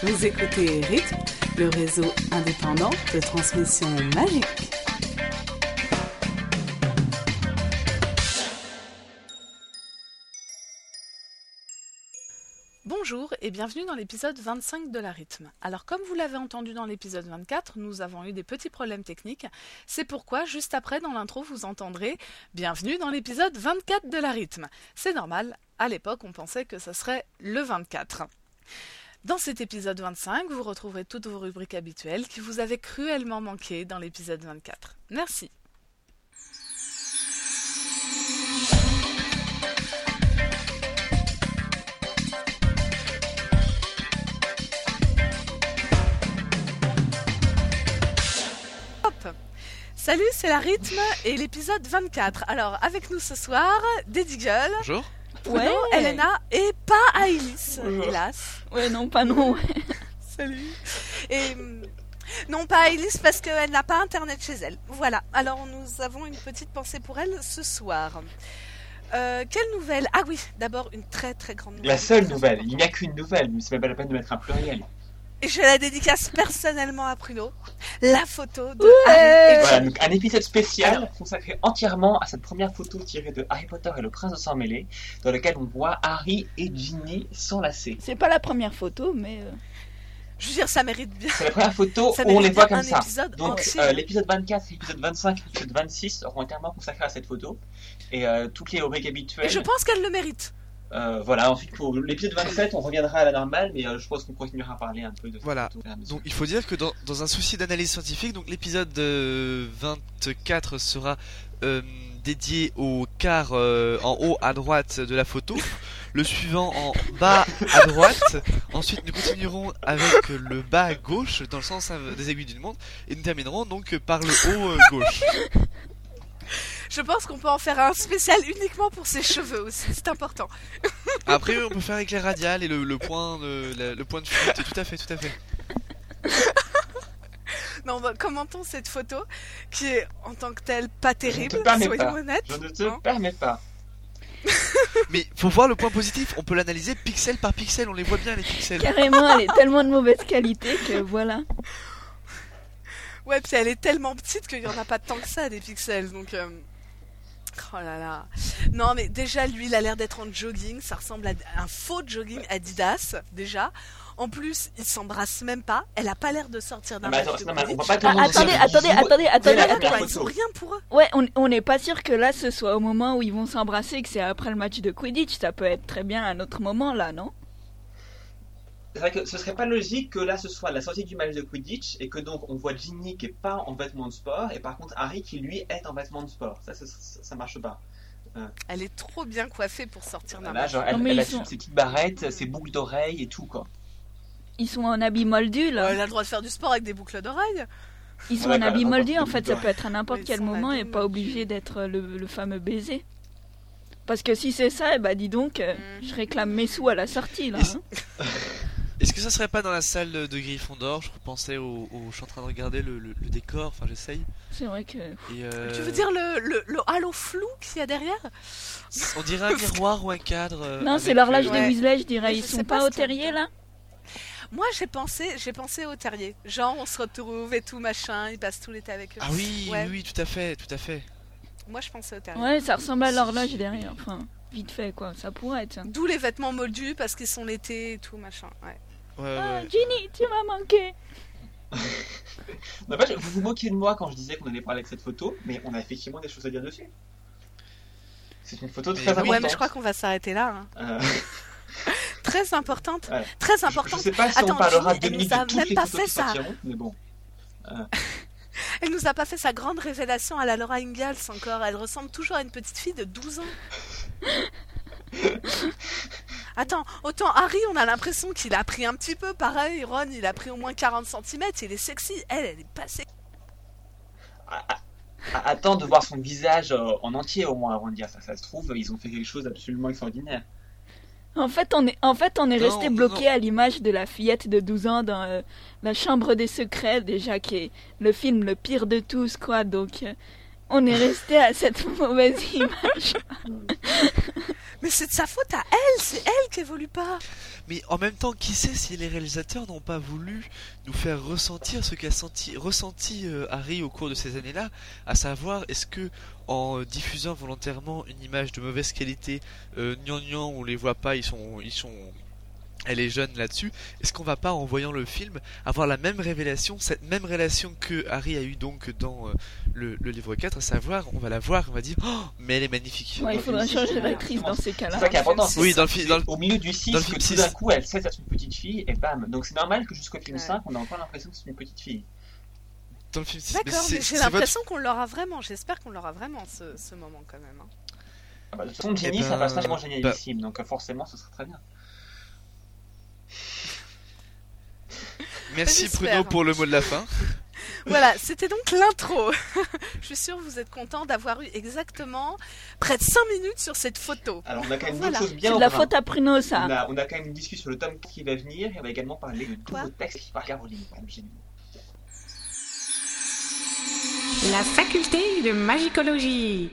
Vous écoutez Rythme, le réseau indépendant de transmission magique. Bonjour et bienvenue dans l'épisode 25 de la rythme. Alors comme vous l'avez entendu dans l'épisode 24, nous avons eu des petits problèmes techniques. C'est pourquoi juste après dans l'intro vous entendrez Bienvenue dans l'épisode 24 de la rythme. C'est normal, à l'époque on pensait que ce serait le 24. Dans cet épisode 25, vous retrouverez toutes vos rubriques habituelles qui vous avaient cruellement manqué dans l'épisode 24. Merci. Salut, c'est la rythme et l'épisode 24. Alors, avec nous ce soir, Gueule, Bonjour. Ouais. Elena et pas Aïlis, hélas. Ouais, non, pas non. Salut. Et hum, non, pas Aïlis parce qu'elle n'a pas internet chez elle. Voilà. Alors nous avons une petite pensée pour elle ce soir. Euh, quelle nouvelle? Ah oui, d'abord une très très grande nouvelle. La seule nouvelle, il n'y a qu'une nouvelle, mais c'est même pas la peine de mettre un pluriel. Et je la dédicace personnellement à Pruno. La photo de Ouais. Harry et Voilà, donc un épisode spécial Alors. consacré entièrement à cette première photo tirée de Harry Potter et le prince de sang mêlé, dans lequel on voit Harry et Ginny s'enlacer. C'est pas la première photo, mais. euh, Je veux dire, ça mérite bien. C'est la première photo où on les voit comme ça. Donc euh, l'épisode 24, l'épisode 25 et l'épisode 26 seront entièrement consacrés à cette photo. Et euh, toutes les rubriques habituelles. Et je pense qu'elle le mérite. Euh, voilà, ensuite pour l'épisode 27, on reviendra à la normale, mais euh, je pense qu'on continuera à parler un peu de Voilà. Donc il faut dire que dans, dans un souci d'analyse scientifique, donc l'épisode euh, 24 sera euh, dédié au quart euh, en haut à droite de la photo, le suivant en bas à droite. Ensuite nous continuerons avec le bas à gauche dans le sens euh, des aiguilles d'une montre et nous terminerons donc par le haut euh, gauche. Je pense qu'on peut en faire un spécial uniquement pour ses cheveux aussi. C'est important. Après on peut faire éclair radial et le, le point de, le point de fuite. Tout à fait, tout à fait. Non, bah, commentons cette photo qui est en tant que telle pas terrible. Soyons pas. honnêtes. Je ne te Hein permets pas. Mais faut voir le point positif. On peut l'analyser pixel par pixel. On les voit bien les pixels. Carrément, elle est tellement de mauvaise qualité que voilà. Ouais, puis elle est tellement petite qu'il n'y en a pas tant que ça des pixels, donc... euh, Oh là là. Non, mais déjà, lui, il a l'air d'être en jogging. Ça ressemble à un faux jogging Adidas, déjà. En plus, il s'embrasse même pas. Elle a pas l'air de sortir d'un match Ah, attendez, attendez, attendez, attendez, ils ont rien pour eux. Ouais, on on n'est pas sûr que là ce soit au moment où ils vont s'embrasser et que c'est après le match de Quidditch. Ça peut être très bien à un autre moment là, non? C'est vrai que ce serait pas logique que là ce soit la sortie du match de Quidditch et que donc on voit Ginny qui est pas en vêtements de sport et par contre Harry qui lui est en vêtements de sport. Ça, ça, ça, ça marche pas. Elle est trop bien coiffée pour sortir d'un Là, match. genre, elle, Non, mais elle a sont- ses petites barrettes, ses boucles d'oreilles et tout quoi. Ils sont en habit moldu là. Elle a le droit de faire du sport avec des boucles d'oreilles. Ils sont Ouais, en habit bah, moldu on en fait, ça peut être à n'importe quel moment habit et pas moldu. obligé d'être le, le fameux baiser. Parce que si c'est ça, eh bah dis donc, euh, Mm. je réclame mes sous à la sortie là. Hein. Est-ce que ça serait pas dans la salle de Gryffondor Je pensais au, au- Je suis en train de regarder le, le- le décor, enfin j'essaye. C'est vrai que. Et euh, Tu veux dire le, le, le halo flou qu'il y a derrière? On dirait un miroir ou un cadre. euh, Non, c'est l'horloge euh, Ouais. des Weasley, je dirais. Ils sont pas pas au terrier là? Moi, j'ai pensé, j'ai pensé au terrier. Genre, on se retrouve et tout machin, ils passent tout l'été avec eux. Ah oui, Ouais. oui, oui, tout à fait, tout à fait. Moi, je pensais au terrier. Ouais, ça ressemble à l'horloge derrière. Enfin, vite fait quoi, ça pourrait être. D'où les vêtements moldus parce qu'ils sont l'été et tout machin. Ouais. Ah. Ginny, tu m'as manqué vous vous moquiez de moi quand je disais qu'on allait parler de cette photo, mais on a effectivement des choses à dire dessus. C'est une photo très importante. Ouais, mais je crois qu'on va s'arrêter là. hein. Euh, Très importante. Ouais. Très je, je importante. sais pas si Attends, on parlera Ginny, deux elle nous a de même pas fait ça. mais bon. Elle nous a pas fait sa grande révélation à la Laura Ingalls encore. Elle ressemble toujours à une petite fille de 12 ans. Attends, autant Harry, on a l'impression qu'il a pris un petit peu. Pareil, Ron, il a pris au moins 40 cm. Il est sexy. Elle, elle est pas sexy. Attends de voir son visage euh, en entier au moins avant de dire ça. Ça se trouve, ils ont fait quelque chose d'absolument extraordinaire. En fait, on est, en fait, on est Non, resté bloqué à l'image de la fillette de 12 ans dans euh, La Chambre des Secrets, déjà qui est le film le pire de tous, quoi. Donc, euh, on est resté à cette mauvaise image. Mais c'est de sa faute à elle. C'est elle truc évolue pas. Mais en même temps, qui sait si les réalisateurs n'ont pas voulu nous faire ressentir ce qu'a senti, ressenti euh, Harry au cours de ces années-là, à savoir est-ce que en diffusant volontairement une image de mauvaise qualité, euh, gnangnan, on les voit pas, ils sont, ils sont elle est jeune là-dessus, est-ce qu'on va pas en voyant le film avoir la même révélation, cette même relation que Harry a eu donc dans euh, le, le livre 4, à savoir on va la voir, on va dire oh, mais elle est magnifique. Ouais, il faudra changer si, d'actrice dans ces C'est cas-là. ça qui est important. C'est Oui, ça. dans le, dans le- Au milieu du 6, Dans le que film tout 6. d'un coup elle sait que c'est une petite fille et bam. Donc c'est normal que jusqu'au film Ouais. 5 on a encore l'impression que c'est une petite fille. dans le film six, D'accord, c'est- mais j'ai c'est votre- l'impression qu'on l'aura vraiment. J'espère qu'on l'aura vraiment ce, ce moment quand même. hein. Ah bah, de toute façon, Ginny, Eh c'est un ben, personnage vraiment génialissime, donc euh, forcément ce sera très bien. Merci. Bruno pour le mot de la fin. Voilà, c'était donc l'intro. Je suis sûre que vous êtes content d'avoir eu exactement près de 5 minutes sur cette photo. Alors on a quand même Voilà. choses bien C'est de la faute à Pruno, On ça. a, on a quand même une discussion sur le tome qui va venir et on va également parler de textes qui par Caroline. La faculté de magicologie.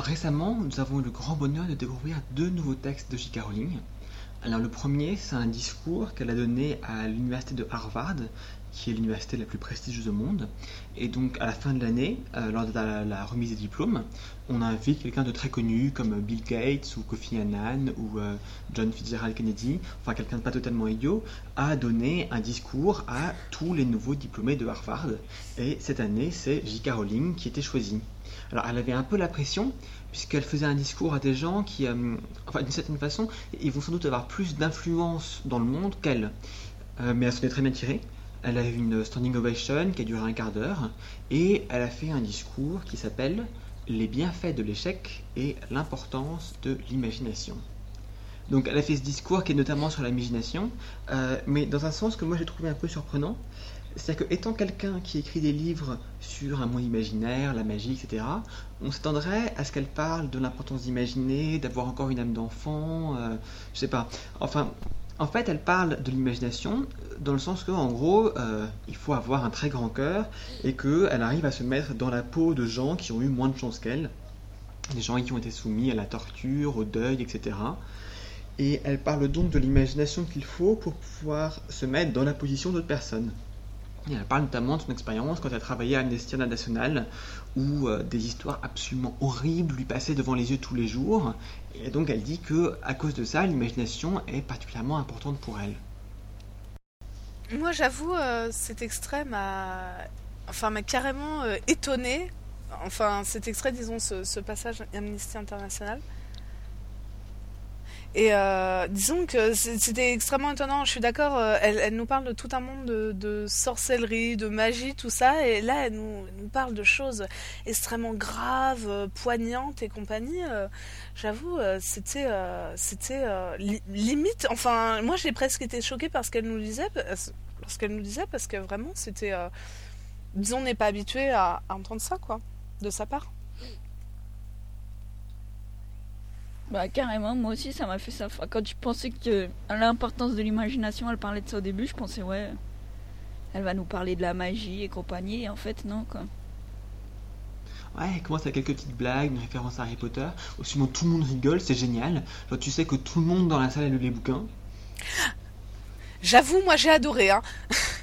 Récemment, nous avons eu le grand bonheur de découvrir deux nouveaux textes de J.K. Rowling. Alors le premier, c'est un discours qu'elle a donné à l'université de Harvard, qui est l'université la plus prestigieuse au monde. Et donc à la fin de l'année, euh, lors de la, remise des diplômes, on invite quelqu'un de très connu comme Bill Gates ou Kofi Annan ou euh, John Fitzgerald Kennedy, enfin quelqu'un de pas totalement idiot, à donner un discours à tous les nouveaux diplômés de Harvard. Et cette année, c'est J.K. Rowling qui était choisie. Alors elle avait un peu la pression, puisqu'elle faisait un discours à des gens qui, euh, enfin d'une certaine façon, ils vont sans doute avoir plus d'influence dans le monde qu'elle. Euh, mais elle s'en est très bien tirée. Elle a eu une standing ovation qui a duré un quart d'heure, et elle a fait un discours qui s'appelle Les bienfaits de l'échec et l'importance de l'imagination. Donc elle a fait ce discours qui est notamment sur l'imagination, euh, mais dans un sens que moi j'ai trouvé un peu surprenant. C'est-à-dire que étant quelqu'un qui écrit des livres sur un monde imaginaire, la magie, etc., on s'attendrait à ce qu'elle parle de l'importance d'imaginer, d'avoir encore une âme d'enfant, euh, je sais pas. Enfin, en fait, elle parle de l'imagination euh, dans le sens que, en gros, euh, il faut avoir un très grand cœur et qu'elle arrive à se mettre dans la peau de gens qui ont eu moins de chance qu'elle, des gens qui ont été soumis à la torture, au deuil, etc. Et elle parle donc de l'imagination qu'il faut pour pouvoir se mettre dans la position d'autres personnes. Elle parle notamment de son expérience quand elle travaillait à Amnesty International, où euh, des histoires absolument horribles lui passaient devant les yeux tous les jours. Et donc elle dit que, à cause de ça, l'imagination est particulièrement importante pour elle. Moi, j'avoue, euh, cet extrait m'a, enfin, m'a carrément euh, étonné. Enfin, cet extrait, disons, ce passage Amnesty International. Et euh, disons que c'était extrêmement étonnant. Je suis d'accord. euh, elle, nous parle de tout un monde de, sorcellerie, de magie, tout ça. Et là, elle nous, parle de choses extrêmement graves, euh, poignantes et compagnie. J'avoue, c'était, c'était li- limite. Enfin, moi, j'ai presque été choquée par ce qu'elle nous disait, parce- nous disait, parce que vraiment, c'était, disons, on n'est pas habitué à entendre ça, quoi, de sa part. Bah carrément, moi aussi ça m'a fait ça. Enfin, quand je pensais que à l'importance de l'imagination, elle parlait de ça au début, je pensais ouais, elle va nous parler de la magie et compagnie, et en fait non quoi. Ouais, elle commence avec quelques petites blagues, une référence à Harry Potter. Au suivant, tout le monde rigole, c'est génial. Genre, tu sais que tout le monde dans la salle a lu les bouquins. J'avoue, moi, j'ai adoré, hein.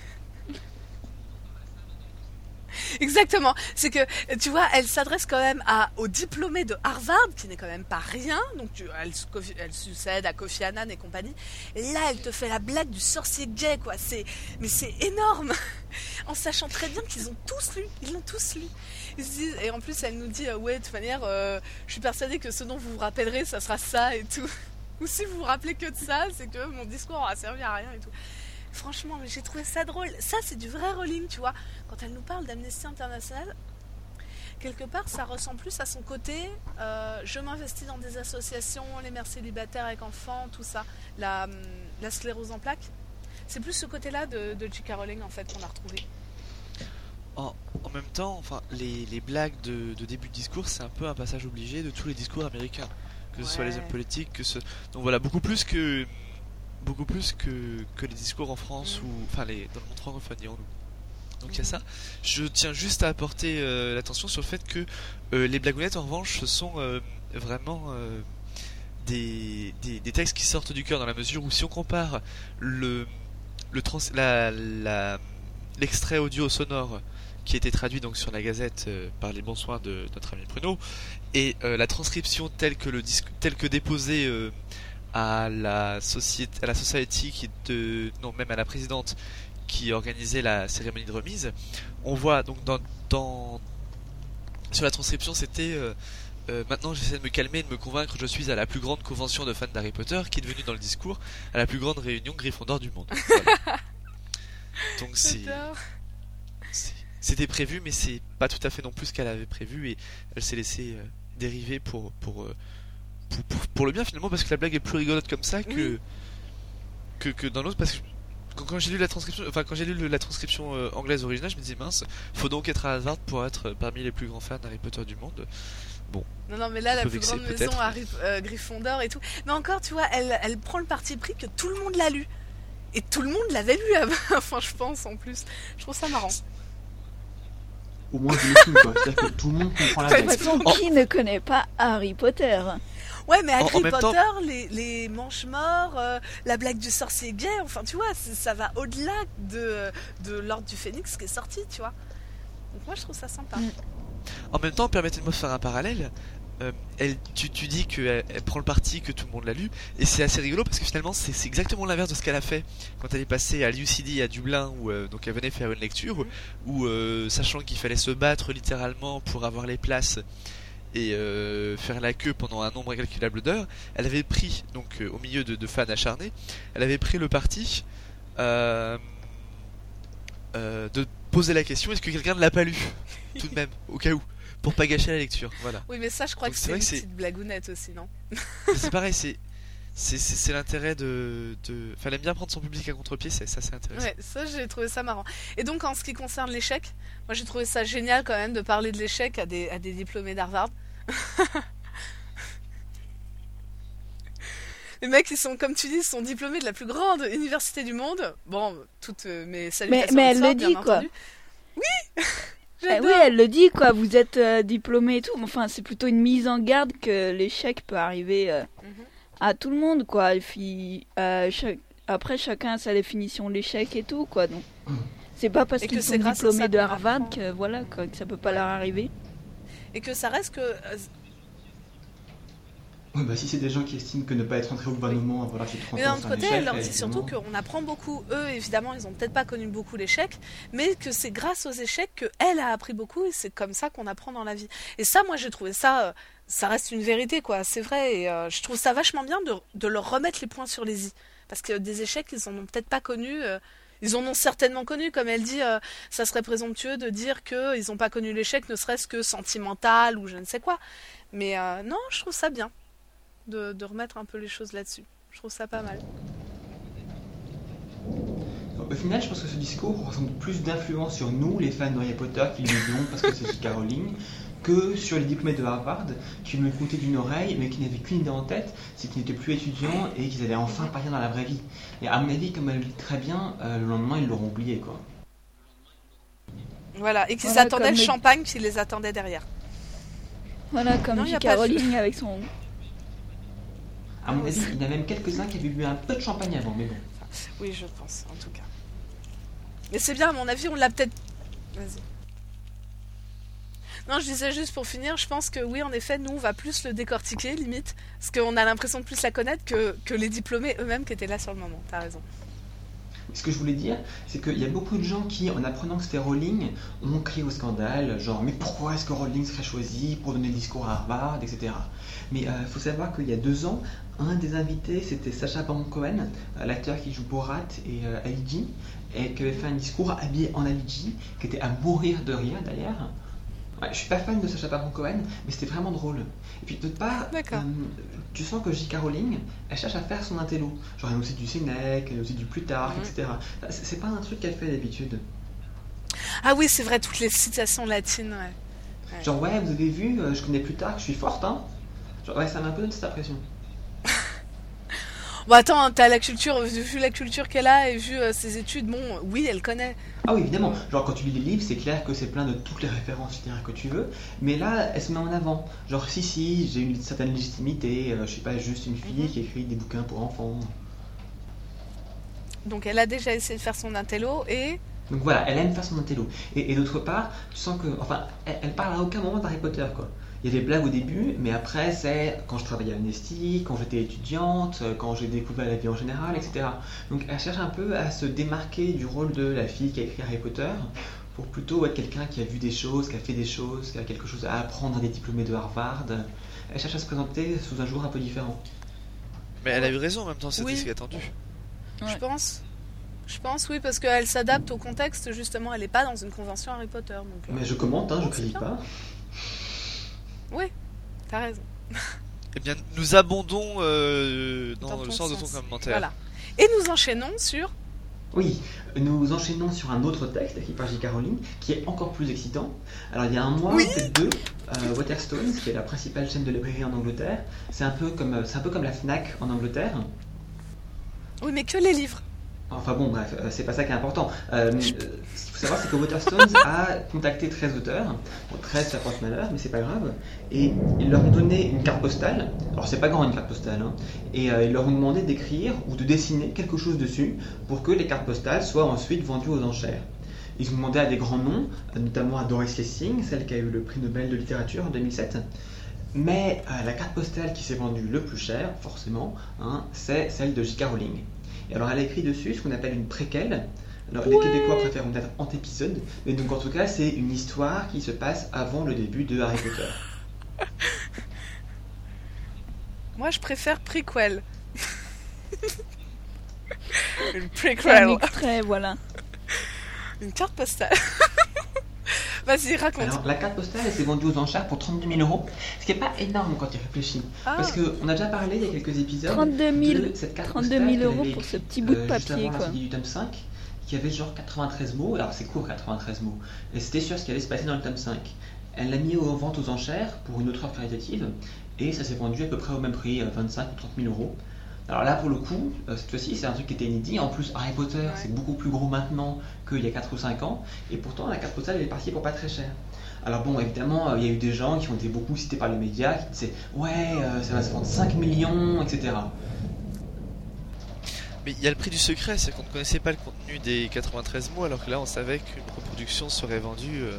Exactement. C'est que, tu vois, elle s'adresse quand même à, aux diplômés de Harvard, qui n'est quand même pas rien. Donc, elle, succède à Kofi Annan et compagnie. Et là, elle te fait la blague du sorcier gay, quoi. C'est, mais c'est énorme. En sachant très bien qu'ils ont tous lu. Ils l'ont tous lu. Et en plus, elle nous dit, euh, ouais, de toute manière, euh, je suis persuadée que ce dont vous vous rappellerez, ça sera ça et tout. Ou si vous vous rappelez que de ça, c'est que mon discours aura servi à rien et tout. Franchement, mais j'ai trouvé ça drôle. Ça, c'est du vrai Rowling, tu vois. Quand elle nous parle d'Amnesty International, quelque part, ça ressemble plus à son côté. euh, je m'investis dans des associations, les mères célibataires avec enfants, tout ça. La, hum, la sclérose en plaques. C'est plus ce côté-là de, de J.K. Rowling, en fait, qu'on a retrouvé. En, en même temps, enfin, les, les blagues de, de début de discours, c'est un peu un passage obligé de tous les discours américains, que ce soit les hommes politiques, que ce... donc voilà, beaucoup plus que beaucoup plus que, les discours en France ou enfin les dans le monde francophone dirons-nous. Donc il y a ça. Je tiens juste à apporter euh, l'attention sur le fait que euh, les blagounettes en revanche ce sont euh, vraiment des, textes qui sortent du cœur dans la mesure où si on compare l'extrait audio sonore qui a été traduit donc sur la Gazette par les bons soins de notre ami Bruno et la transcription telle que déposée à la société à la society qui de non même à la présidente qui organisait la cérémonie de remise. On voit donc dans, dans sur la transcription c'était euh, euh, maintenant j'essaie de me calmer et de me convaincre que je suis à la plus grande convention de fans d'Harry Potter qui est devenue dans le discours à la plus grande réunion Gryffondor du monde. Voilà. donc c'est C'était prévu, mais c'est pas tout à fait non plus ce qu'elle avait prévu et elle s'est laissée euh, dériver pour pour, pour, pour- pour le bien finalement parce que la blague est plus rigolote comme ça que Oui. que, que dans l'autre parce que quand, quand j'ai lu la transcription enfin quand j'ai lu le- la transcription euh, anglaise originale je me disais mince faut donc être à Harvard pour être parmi les plus grands fans d'Harry Potter du monde Non, non, mais là, la plus grande maison. Harry, euh, Gryffondor et tout. Mais encore, tu vois, elle, elle prend le parti pris que tout le monde l'a lu. Et tout le monde l'avait lu avant, enfin, je pense, en plus. Je trouve ça marrant. Au moins, je l'estime, quoi. C'est-à-dire que tout le monde comprend la blague. Oh. qui ne connaît pas Harry Potter? Ouais, mais Harry Potter, temps- les, les manches morts, euh, la blague du sorcier gay, enfin, tu vois, ça va au-delà de, de l'ordre du phénix qui est sorti, tu vois. Donc, moi, je trouve ça sympa. Mm. En même temps, permettez-moi de faire un parallèle. Euh, elle, tu, tu dis qu'elle elle prend le parti que tout le monde l'a lu, et c'est assez rigolo parce que finalement c'est exactement l'inverse de ce qu'elle a fait quand elle est passée à l'UCD à Dublin, où euh, donc elle venait faire une lecture, où euh, sachant qu'il fallait se battre littéralement pour avoir les places et euh, faire la queue pendant un nombre incalculable d'heures, elle avait pris donc euh, au milieu de, de fans acharnés, elle avait pris le parti euh, de poser la question est-ce que quelqu'un ne l'a pas lu tout de même au cas où pour pas gâcher la lecture voilà. Oui, mais ça, je crois Donc, que c'est une petite blagounette aussi, non? C'est pareil c'est c'est l'intérêt de de enfin elle aime bien prendre son public à contre-pied c'est ça c'est intéressant Ouais, ça j'ai trouvé ça marrant. Et donc en ce qui concerne l'échec, moi j'ai trouvé ça génial quand même de parler de l'échec à des, à des diplômés d'Harvard. Les mecs, ils sont, comme tu dis, ils sont diplômés de la plus grande université du monde. Bon, toutes euh, mes salutations. mais elle le dit, quoi. entendu. Oui Eh J'adore. Oui, elle le dit, quoi. Vous êtes euh, diplômé et tout. mais Enfin, c'est plutôt une mise en garde que l'échec peut arriver euh, Mhm. À tout le monde, quoi. Et puis, euh, chaque- après, chacun a sa définition de l'échec et tout, quoi. Donc, c'est pas parce qu'ils c'est sont grâce diplômés de Harvard que, voilà, quoi, que ça peut pas leur arriver. Et que ça reste que. euh, Ouais, bah, si c'est des gens qui estiment que ne pas être entré au gouvernement l'âge de 30 Mais d'un autre c'est côté, échec, elle leur dit évidemment. surtout qu'on apprend beaucoup. Eux, évidemment, ils ont peut-être pas connu beaucoup l'échec, mais que c'est grâce aux échecs que elle a appris beaucoup et c'est comme ça qu'on apprend dans la vie. Et ça, moi, j'ai trouvé ça, euh, ça reste une vérité, quoi. C'est vrai. Et euh, je trouve ça vachement bien de, leur remettre les points sur les i, parce que des échecs, ils en ont peut-être pas connu. euh, ils en ont certainement connu, comme elle dit, euh, ça serait présomptueux de dire qu'ils n'ont pas connu l'échec, ne serait-ce que sentimental ou je ne sais quoi. Mais non, je trouve ça bien de, remettre un peu les choses là-dessus. Je trouve ça pas mal. Au final, je pense que ce discours représente plus d'influence sur nous, les fans de Harry Potter, qui le parce que c'est J.K. Rowling, que sur les diplômés de Harvard, qui me comptaient d'une oreille, mais qui n'avaient qu'une idée en tête, c'est qu'ils n'étaient plus étudiants et qu'ils allaient enfin partir dans la vraie vie. Et à mon avis, comme elle le dit très bien, euh, le lendemain, ils l'auront oublié, quoi. Voilà, et qu'ils Voilà, attendaient le les- champagne qui les attendait derrière. Voilà, comme Non, de- Rowling avec son. À mon avis, il y en a même quelques-uns qui avaient bu un peu de champagne avant, mais bon. Oui, je pense, en tout cas. Mais c'est bien, à mon avis, on l'a peut-être. Vas-y. Non, je disais juste pour finir, je pense que oui, en effet, nous, on va plus le décortiquer, limite, parce qu'on a l'impression de plus la connaître que, que les diplômés eux-mêmes qui étaient là sur le moment. T'as raison. Ce que je voulais dire, c'est qu'il y a beaucoup de gens qui, en apprenant que c'était Rowling, ont crié au scandale, genre mais pourquoi est-ce que Rowling serait choisi pour donner le discours à Harvard, etc. Mais il faut savoir qu'il y a deux ans, un des invités c'était Sacha Baron Cohen, euh, l'acteur qui joue Borat et euh, et qui avait fait un discours habillé en Ali qui était à mourir de rire d'ailleurs. Ouais, je suis pas fan de Sacha Baron Cohen, mais c'était vraiment drôle. Et puis d'autre part, euh, tu sens que J.K. Rowling, elle cherche à faire son intello. Genre elle a aussi du Sénèque, elle a aussi du Plutarque, Mhm. etc. C'est pas un truc qu'elle fait d'habitude. Ah oui, c'est vrai, toutes les citations latines, ouais. Ouais. Genre ouais, vous avez vu, euh, je connais Plutarque, je suis forte, hein. Genre ouais, ça m'a un peu donné cette impression. Bon, attends, t'as la culture, vu la culture qu'elle a et vu euh, ses études, bon, oui, elle connaît. Ah oui, évidemment. Genre, quand tu lis les livres, c'est clair que c'est plein de toutes les références littéraires que tu veux. Mais là, elle se met en avant. Genre, si, si, j'ai une certaine légitimité. euh, je suis pas juste une fille Mhm. qui écrit des bouquins pour enfants. Donc elle a déjà essayé de faire son intello et. Donc voilà, elle aime faire son intello. Et, et d'autre part, tu sens que. Enfin, elle, elle parle à aucun moment d'Harry Potter, quoi. Il y a des blagues au début, mais après, c'est quand je travaillais à Amnesty, quand j'étais étudiante, euh, quand j'ai découvert la vie en général, etc. Donc elle cherche un peu à se démarquer du rôle de la fille qui a écrit Harry Potter pour plutôt être quelqu'un qui a vu des choses, qui a fait des choses, qui a quelque chose à apprendre à des diplômés de Harvard. Elle cherche à se présenter sous un jour un peu différent. Mais elle a eu raison en même temps, c'était Oui. ce qui est attendu. Ouais. Je pense. Je pense, oui, parce qu'elle s'adapte au contexte, justement. Elle n'est pas dans une convention Harry Potter. Donc, euh, Mais je commente, hein, je c'est critique bien. Pas. t'as raison. Eh bien, nous abondons euh, dans, Dans le sens de ton commentaire. Voilà. Et nous enchaînons sur. Oui, nous enchaînons sur un autre texte écrit par J. Rowling qui est encore plus excitant. Alors il y a un mois, Oui. peut-être deux, euh, Waterstones, qui est la principale chaîne de librairie en Angleterre, c'est un peu comme euh, c'est un peu comme la Fnac en Angleterre. Oui, mais que les livres. Enfin bon, bref, euh, c'est pas ça qui est important. Euh, ce qu'il faut savoir, c'est que Waterstones a contacté 13 auteurs. Bon, 13, ça porte malheur, mais c'est pas grave. Et ils leur ont donné une carte postale. Alors, c'est pas grand une carte postale. hein. Et euh, ils leur ont demandé d'écrire ou de dessiner quelque chose dessus pour que les cartes postales soient ensuite vendues aux enchères. Ils ont demandé à des grands noms, notamment à Doris Lessing, celle qui a eu le prix Nobel de littérature en 2007. Mais euh, la carte postale qui s'est vendue le plus cher, forcément, hein, c'est celle de J.K. Rowling. Et alors elle a écrit dessus ce qu'on appelle une préquelle. Alors les Québécois préfèrent peut-être antépisode, mais donc en tout cas c'est une histoire qui se passe avant le début de Harry Potter. Moi, je préfère prequel. Une Un prequel. extrait, voilà. Une carte postale. Vas-y, raconte. Alors la carte postale elle s'est vendue aux enchères pour 32 000 euros, ce qui n'est pas énorme quand tu réfléchis. Ah. Parce qu'on a déjà parlé il y a quelques épisodes 32 000, de cette carte 32 postale 000 qu'elle euros avait pour ce petit bout de euh, juste papier, avant la quoi. du tome 5, qui avait genre 93 mots, alors c'est court 93 mots, et c'était sur ce qui allait se passer dans le tome 5. Elle l'a mis en vente aux enchères pour une autre œuvre caritative, et ça s'est vendu à peu près au même prix, euh, 25 ou 30 000 euros. Alors là, pour le coup, euh, cette fois-ci, c'est un truc qui était inédit. En plus, Harry Potter, Ouais. c'est beaucoup plus gros maintenant qu'il y a 4 ou 5 ans, et pourtant, la carte postale, elle est partie pour pas très cher. Alors bon, évidemment, euh, il y a eu des gens qui ont été beaucoup cités par les médias, qui disaient « Ouais, euh, ça va se vendre 5 millions, etc. » Mais il y a le prix du secret, c'est qu'on ne connaissait pas le contenu des 93 mots, alors que là on savait qu'une reproduction serait vendue euh,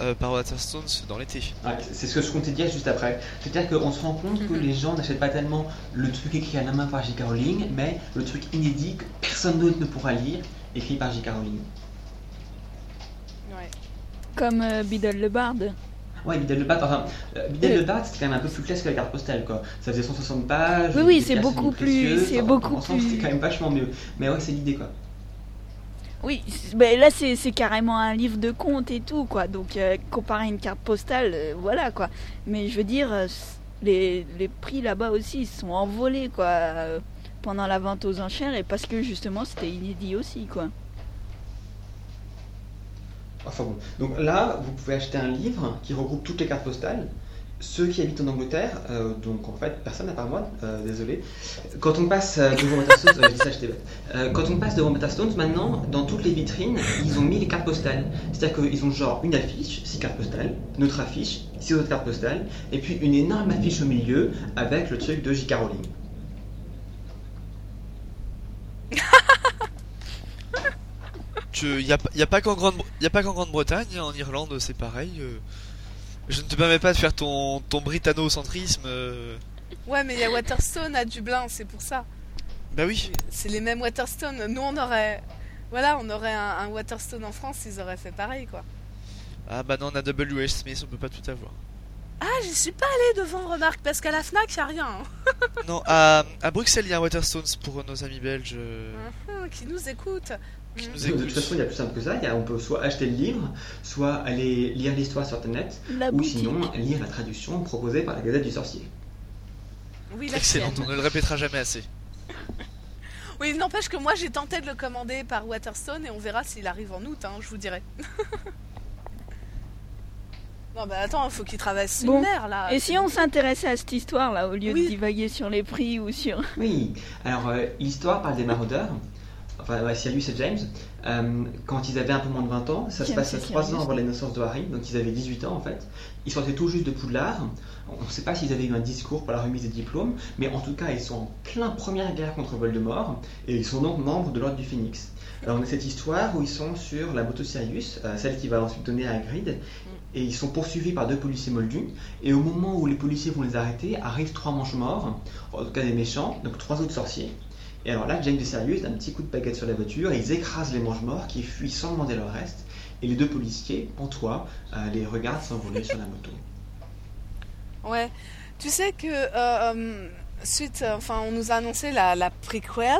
euh, par Waterstones dans l'été. Ouais, c'est ce que je comptais dire juste après. C'est-à-dire qu'on se rend compte que Mhm. les gens n'achètent pas tellement le truc écrit à la main par J.K. Rowling, mais le truc inédit que personne d'autre ne pourra lire, écrit par J.K. Rowling. Ouais. Comme euh, Biddle le Bard. Ouais, Bidel le Bat, enfin, euh, Bidel Euh. le Bat, c'était quand même un peu plus classe que la carte postale, quoi. Ça faisait 160 pages. Oui, oui, c'est beaucoup plus- c'est enfin, beaucoup plus- C'était quand même vachement mieux. Mais ouais, c'est l'idée, quoi. Oui, c'est- ben là c'est carrément un livre de contes et tout, quoi. Donc euh, comparé à une carte postale, euh, voilà, quoi. Mais je veux dire, euh, les, les prix là-bas aussi ils sont envolés, quoi, pendant la vente aux enchères et parce que justement c'était inédit aussi, quoi. Enfin bon. Donc là, vous pouvez acheter un livre qui regroupe toutes les cartes postales. Ceux qui habitent en Angleterre, euh, donc en fait personne à part moi, euh, désolé. Quand on passe euh, je quand on passe devant Waterstones, maintenant, dans toutes les vitrines, ils ont mis les cartes postales. C'est-à-dire qu'ils ont genre une affiche, six cartes postales, une autre affiche, six autres cartes postales, et puis une énorme affiche au milieu avec le truc de J.K. Rowling. Il n'y a, pas- qu'en Grande-Bretagne, en Irlande c'est pareil. Je ne te permets pas de faire ton, ton britanno-centrisme. euh. Ouais, mais il y a Waterstone à Dublin, c'est pour ça. Bah oui, C'est les mêmes Waterstone. Nous, on aurait. Voilà, on aurait un, un Waterstone en France, ils auraient fait pareil, quoi. ah bah non, on a W.H. Smith, on peut pas tout avoir. Ah, j'y suis pas allée devant, remarque, parce qu'à la Fnac, y a rien. hein. non, à, à Bruxelles, il y a un Waterstones pour nos amis belges. euh, Hum, qui nous écoute. Qui nous De toute façon, il y a plus simple que ça. Il y a- on peut soit acheter le livre, soit aller lire l'histoire sur Internet, La ou boutique. sinon lire la traduction proposée par la Gazette du Sorcier. Oui, la Excellent, on ne le répétera jamais assez. Oui, n'empêche que moi, j'ai tenté de le commander par Waterstone et on verra s'il arrive en août, hein, je vous dirai. Non, bah attends, il faut qu'il traverse Bon. une mer là. Et si on s'intéressait à cette histoire là, au lieu Oui. de divaguer sur les prix ou sur. Oui, alors euh, l'histoire parle des maraudeurs, enfin ouais, Sirius et James, euh, quand ils avaient un peu moins de 20 ans, ça se James et 3 Sirius. ans avant la naissance de Harry, donc ils avaient 18 ans en fait. Ils sortaient tout juste de Poudlard, on ne sait pas s'ils avaient eu un discours pour la remise des diplômes, mais en tout cas ils sont en plein première guerre contre Voldemort, et ils sont donc membres de l'Ordre du Phénix. Alors on a cette histoire où ils sont sur la moto Sirius, euh, celle qui va ensuite donner à Hagrid, et ils sont poursuivis par deux policiers moldus, et au moment où les policiers vont les arrêter, arrivent trois manches-morts, en tout cas des méchants, donc trois autres sorciers. Et alors là, James et Sirius, d'un petit coup de baguette sur la voiture, et ils écrasent les manches-morts qui fuient sans demander leur reste, et les deux policiers, en toit, euh, les regardent s'envoler sur la moto. Ouais. Tu sais que euh, euh, suite, euh, enfin, on nous a annoncé la, la prequel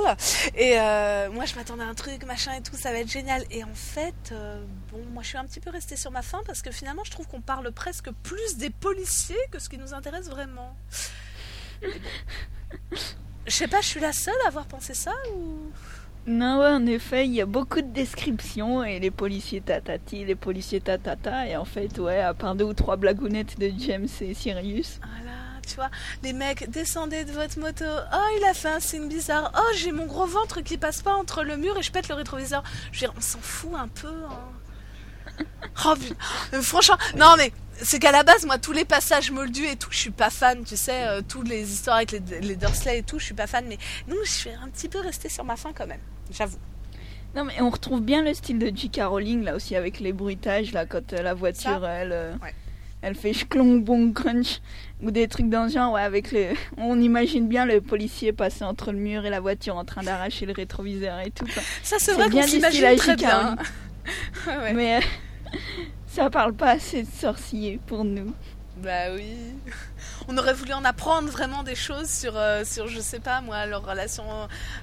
et euh, moi je m'attendais à un truc, machin et tout, ça va être génial. Et en fait, euh, bon, moi je suis un petit peu restée sur ma faim parce que finalement je trouve qu'on parle presque plus des policiers que ce qui nous intéresse vraiment. Je sais pas, je suis la seule à avoir pensé ça ou? Non, ouais, en effet, il y a beaucoup de descriptions et les policiers tatati, les policiers tatata, et en fait, ouais, à part deux ou trois blagounettes de James et Sirius. Voilà, tu vois, les mecs, descendez de votre moto. Oh, il a fait un signe bizarre. Oh, j'ai mon gros ventre qui passe pas entre le mur et je pète le rétroviseur. Je veux dire, on s'en fout un peu. hein. Oh putain, Euh, franchement, non mais c'est qu'à la base, moi, tous les passages moldus et tout, je suis pas fan, tu sais, euh, toutes les histoires avec les, les Dursley et tout, je suis pas fan, mais nous, je suis un petit peu restée sur ma faim quand même, j'avoue. Non, mais on retrouve bien le style de J.K. Rowling, là aussi, avec les bruitages, là, quand euh, la voiture, elle, euh, Ouais. elle fait chlong, bon, crunch, ou des trucs dans ce genre, ouais, avec le... On imagine bien le policier passer entre le mur et la voiture en train d'arracher le rétroviseur et tout, quoi. Ça, c'est vrai qu'on s'imagine très J.K. bien. Ouais, ouais. Mais ça parle pas assez de sorcier pour nous. Bah oui. On aurait voulu en apprendre vraiment des choses sur, euh, sur je sais pas moi, leur relation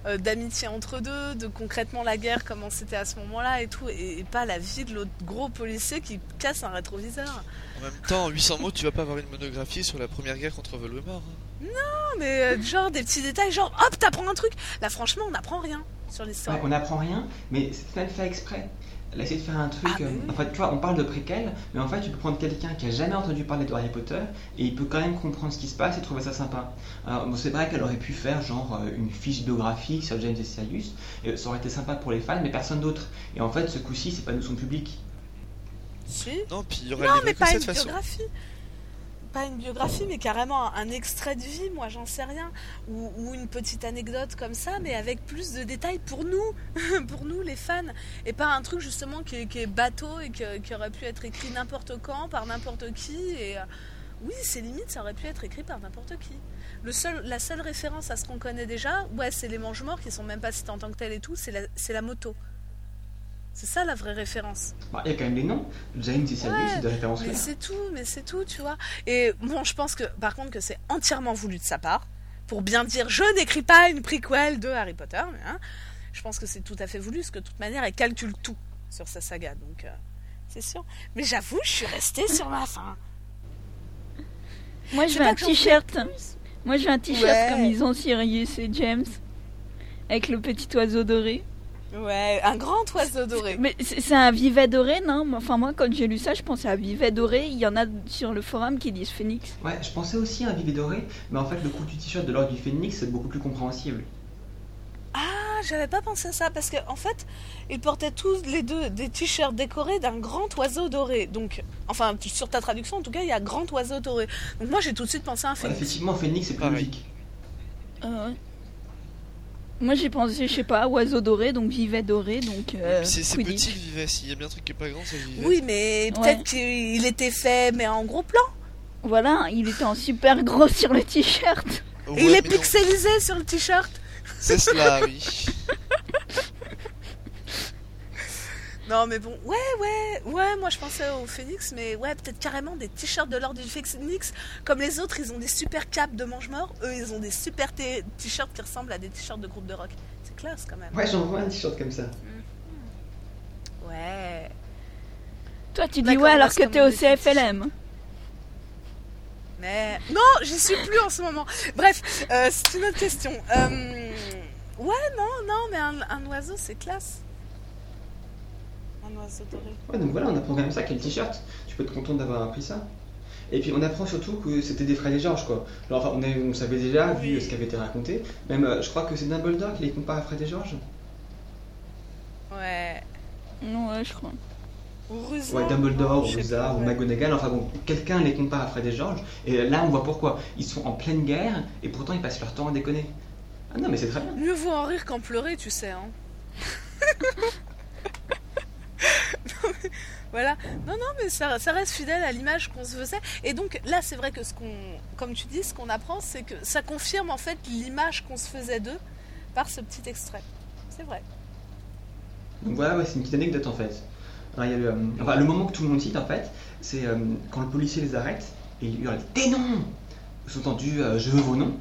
euh, d'amitié entre deux, de concrètement la guerre, comment c'était à ce moment-là et tout, et, et pas la vie de l'autre gros policier qui casse un rétroviseur. En même temps, en 800 mots, tu vas pas avoir une monographie sur la première guerre contre Voldemort. hein. Non, mais euh, genre des petits détails, genre hop, t'apprends un truc. Là, franchement, on n'apprend rien sur l'histoire. Ouais, on n'apprend rien, mais c'est même fait exprès. Elle a essayé de faire un truc. Ah, euh, oui. en fait, tu vois, on parle de préquel, mais en fait, tu peux prendre quelqu'un qui a jamais entendu parler de Harry Potter et il peut quand même comprendre ce qui se passe et trouver ça sympa. Alors, bon, c'est vrai qu'elle aurait pu faire genre euh, une fiche biographique sur James et Sirius, et ça aurait été sympa pour les fans, mais personne d'autre. Et en fait, ce coup-ci, c'est pas nous son public. Si. Non, puis il y aurait Non, mais pas une façon. biographie. Une biographie, mais carrément un, extrait de vie, moi j'en sais rien. Ou, une petite anecdote comme ça, mais avec plus de détails pour nous, pour nous les fans. Et pas un truc justement qui est, bateau et qui aurait pu être écrit n'importe quand, par n'importe qui. Et euh, oui, c'est limite, ça aurait pu être écrit par n'importe qui. La seule référence à ce qu'on connaît déjà, ouais, c'est les mange-morts qui sont même pas cités en tant que tels et tout, c'est la moto. C'est ça la vraie référence. Bah, Il y a quand même les noms. James Sirius, Ouais, c'est de référence Mais c'est tout, mais c'est tout, tu vois. Et bon, je pense que par contre que c'est entièrement voulu de sa part pour bien dire je n'écris pas une prequel de Harry Potter. hein. Je pense que c'est tout à fait voulu, parce que de toute manière, elle calcule tout sur sa saga, donc euh, c'est sûr. Mais j'avoue, je suis restée sur ma faim. Moi, Je veux un t-shirt. Moi, je veux un t-shirt Ouais. comme ils ont Sirius et James, avec le petit oiseau doré. Ouais, un grand oiseau doré. Mais c'est un vivet doré, non? Enfin, moi, quand j'ai lu ça, je pensais à vivet doré. Il y en a sur le forum qui disent phénix. Ouais, je pensais aussi à un vivet doré, mais en fait, le coup du t-shirt de l'ordre du Phénix, c'est beaucoup plus compréhensible. Ah, j'avais pas pensé à ça parce qu'en en fait, ils portaient tous les deux des t-shirts décorés d'un grand oiseau doré. Donc, enfin, tu- sur ta traduction, en tout cas, il y a grand oiseau doré. Donc moi, j'ai tout de suite pensé à un Ouais, phénix. effectivement, Phénix, c'est plus logique. Euh, ouais. Moi, j'ai pensé, je sais pas, oiseau doré, donc vivet doré, donc. Euh, c'est petit le vivet. S'il y a bien un truc qui est pas grand, c'est le vivet. Oui, mais Ouais. peut-être qu'il était fait, mais en gros plan. Voilà, il était en super gros sur le t-shirt. Ouais, il est non. pixelisé sur le t-shirt. C'est cela, oui. Non, mais bon, ouais, ouais, ouais, moi je pensais au phénix, mais ouais, peut-être carrément des t-shirts de l'ordre du phénix. Comme les autres, ils ont des super capes de mange-mort. Eux, ils ont des super t- t-shirts qui ressemblent à des t-shirts de groupe de rock. C'est classe quand même. Ouais, j'en vois un t-shirt comme ça. Ouais. Toi, tu dis ouais alors que t'es au CFLM. Mais non, j'y suis plus en ce moment. Bref, euh, c'est une autre question. Euh, Ouais, non, non, mais un, un oiseau, c'est classe. Un oiseau doré. Ouais, donc voilà, on apprend quand même ça, quel t-shirt. Tu peux être content d'avoir appris ça. Et puis on apprend surtout que c'était des Fred et George, quoi. Alors, enfin, on, est- on savait déjà, vu ce qui avait été raconté. Même, euh, je crois que c'est Dumbledore qui les compare à Fred et George. Ouais. Non, ouais, je crois. Ou. Ouais, Dumbledore, sais Rosa, ou ouais. McGonagall, enfin bon, quelqu'un les compare à Fred et George, et là on voit pourquoi. Ils sont en pleine guerre, et pourtant ils passent leur temps à déconner. Ah non, mais c'est très bien. Mieux vaut en rire qu'en pleurer, tu sais. Hein. Voilà. Non, non, mais ça, reste fidèle à l'image qu'on se faisait. Et donc là, c'est vrai que ce qu'on, comme tu dis, ce qu'on apprend, c'est que ça confirme en fait l'image qu'on se faisait d'eux par ce petit extrait. C'est vrai. Donc voilà, c'est une petite anecdote en fait. Y a le, euh, enfin, le moment que tout le monde cite en fait, c'est euh, quand le policier les arrête et il hurle Tes noms Sous-entendu, euh, je veux vos noms.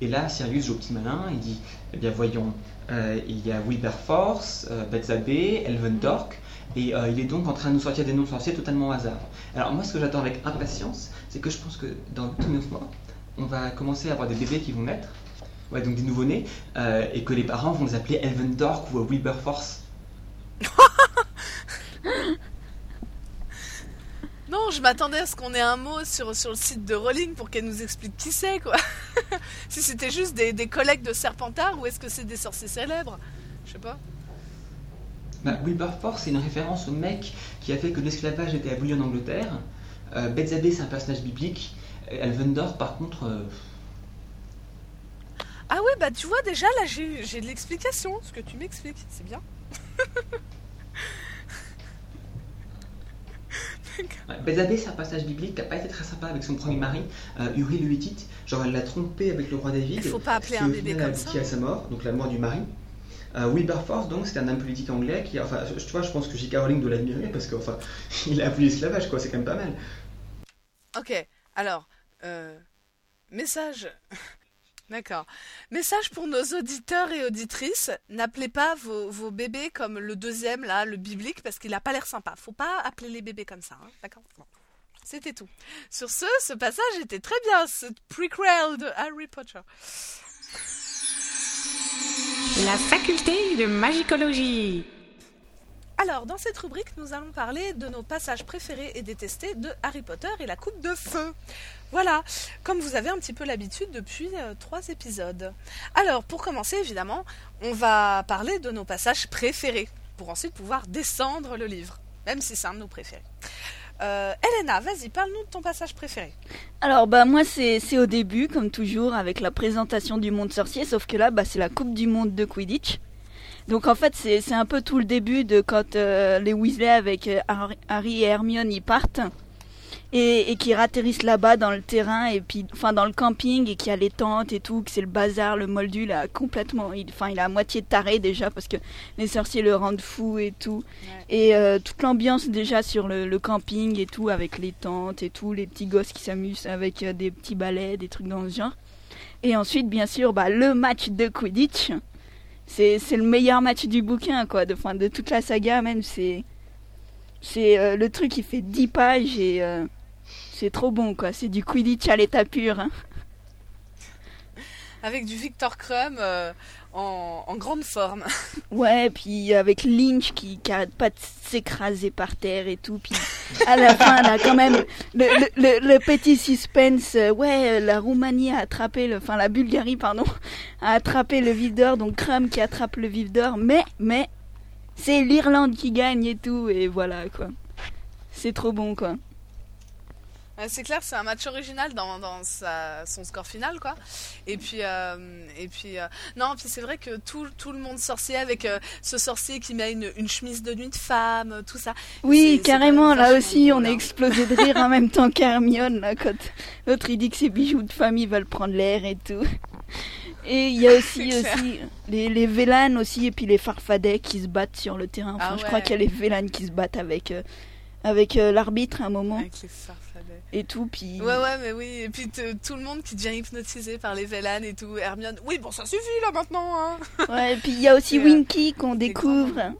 Et là, Sirius joue au petit malin, il dit Eh bien, voyons, il y a Wilberforce, Bethzabé, Elvendork, et euh, il est donc en train de nous sortir des noms sorciers totalement au hasard. Alors, moi, ce que j'attends avec impatience, c'est que je pense que dans tout neuf mois, on va commencer à avoir des bébés qui vont naître, donc des nouveau-nés, euh, et que les parents vont les appeler Elvendork ou euh, Wilberforce. Non, je m'attendais à ce qu'on ait un mot sur, sur le site de Rowling pour qu'elle nous explique qui c'est, quoi. si c'était juste des collègues de Serpentard ou est-ce que c'est des sorciers célèbres? Je sais pas. Bah, Wilberforce, c'est une référence au mec qui a fait que l'esclavage était aboli en Angleterre. Euh, Bethzabé, c'est un personnage biblique. Euh, Elvendor, par contre, euh, Ah ouais, bah tu vois, déjà là j'ai j'ai de l'explication, ce que tu m'expliques, c'est bien. ouais, Bethzabé, c'est un personnage biblique qui n'a pas été très sympa avec son premier mari, euh, Uri le Hittite. Genre, elle l'a trompé avec le roi David. Il faut pas appeler qui un bébé comme ça. abouti à sa mort, donc la mort du mari. Euh, Wilberforce, donc, c'est un homme politique anglais qui, enfin, je- tu vois, je pense que J.K. Rowling doit l'admirer parce que, enfin, il a aboli l'esclavage, quoi, c'est quand même pas mal. Ok, alors, euh, message. D'accord. Message pour nos auditeurs et auditrices. N'appelez pas vos, bébés comme le deuxième, là, le biblique, parce qu'il a pas l'air sympa. Faut pas appeler les bébés comme ça, hein, d'accord. C'était tout. Sur ce, ce passage était très bien, ce prequel de Harry Potter. La faculté de magicologie. Alors, dans cette rubrique, nous allons parler de nos passages préférés et détestés de Harry Potter et la Coupe de Feu. Voilà, comme vous avez un petit peu l'habitude depuis euh, trois épisodes. Alors, pour commencer, évidemment, on va parler de nos passages préférés, pour ensuite pouvoir descendre le livre, même si c'est un de nos préférés. Euh, Elena, vas-y, parle-nous de ton passage préféré. Alors bah moi c'est au début comme toujours avec la présentation du monde sorcier sauf que là bah c'est la Coupe du monde de Quidditch. Donc en fait c'est un peu tout le début de quand euh, les Weasley avec euh, Harry et Hermione y partent et, et qui atterrissent là-bas dans le terrain et puis enfin dans le camping et qu'il y a les tentes et tout que c'est le bazar le moldu là complètement. Il enfin il est à moitié taré déjà parce que les sorciers le rendent fou et tout. Et euh, toute l'ambiance déjà sur le, le camping et tout avec les tentes et tout les petits gosses qui s'amusent avec euh, des petits balais des trucs dans ce genre. Et ensuite bien sûr bah, le match de Quidditch. C'est c'est le meilleur match du bouquin quoi de fin de toute la saga même. C'est c'est euh, le truc qui fait 10 pages et euh, c'est trop bon quoi c'est du Quidditch à l'état pur hein. Avec du Victor Crumb euh, en, en grande forme. Ouais, puis avec Lynch qui, qui arrête pas de s'écraser par terre et tout. Puis à la fin, là, quand même, le, le, le- le petit suspense. euh, ouais, euh, la Roumanie a attrapé, le, enfin la Bulgarie, pardon, a attrapé le vif d'or. Donc Crum qui attrape le vif d'or. Mais, mais, c'est l'Irlande qui gagne et tout. Et voilà, quoi. C'est trop bon, quoi. C'est clair, c'est un match original dans, dans sa- son score final, quoi. Et puis, euh, et puis, euh, non, puis c'est vrai que tout, tout le monde sorcier avec euh, ce sorcier qui met une, une chemise de nuit de femme, tout ça. Oui, carrément, là aussi, on hein. explosé de rire en même temps qu'Hermione, là, quand l'autre il dit que ses bijoux de famille veulent prendre l'air et tout. Et il y a aussi, aussi les, les Vélanes aussi, et puis les Farfadets qui se battent sur le terrain. Enfin, Ah je crois qu'il y a les Vélanes qui se battent avec, avec l'arbitre à un moment Avec les farfadets. Et tout, puis... Ouais, ouais, mais oui. Et puis tout le monde qui devient hypnotisé par les Vélanes et tout. Hermione, oui, bon, ça suffit là maintenant, hein. Ouais, et puis il y a aussi Et, euh, Winky qu'on découvre.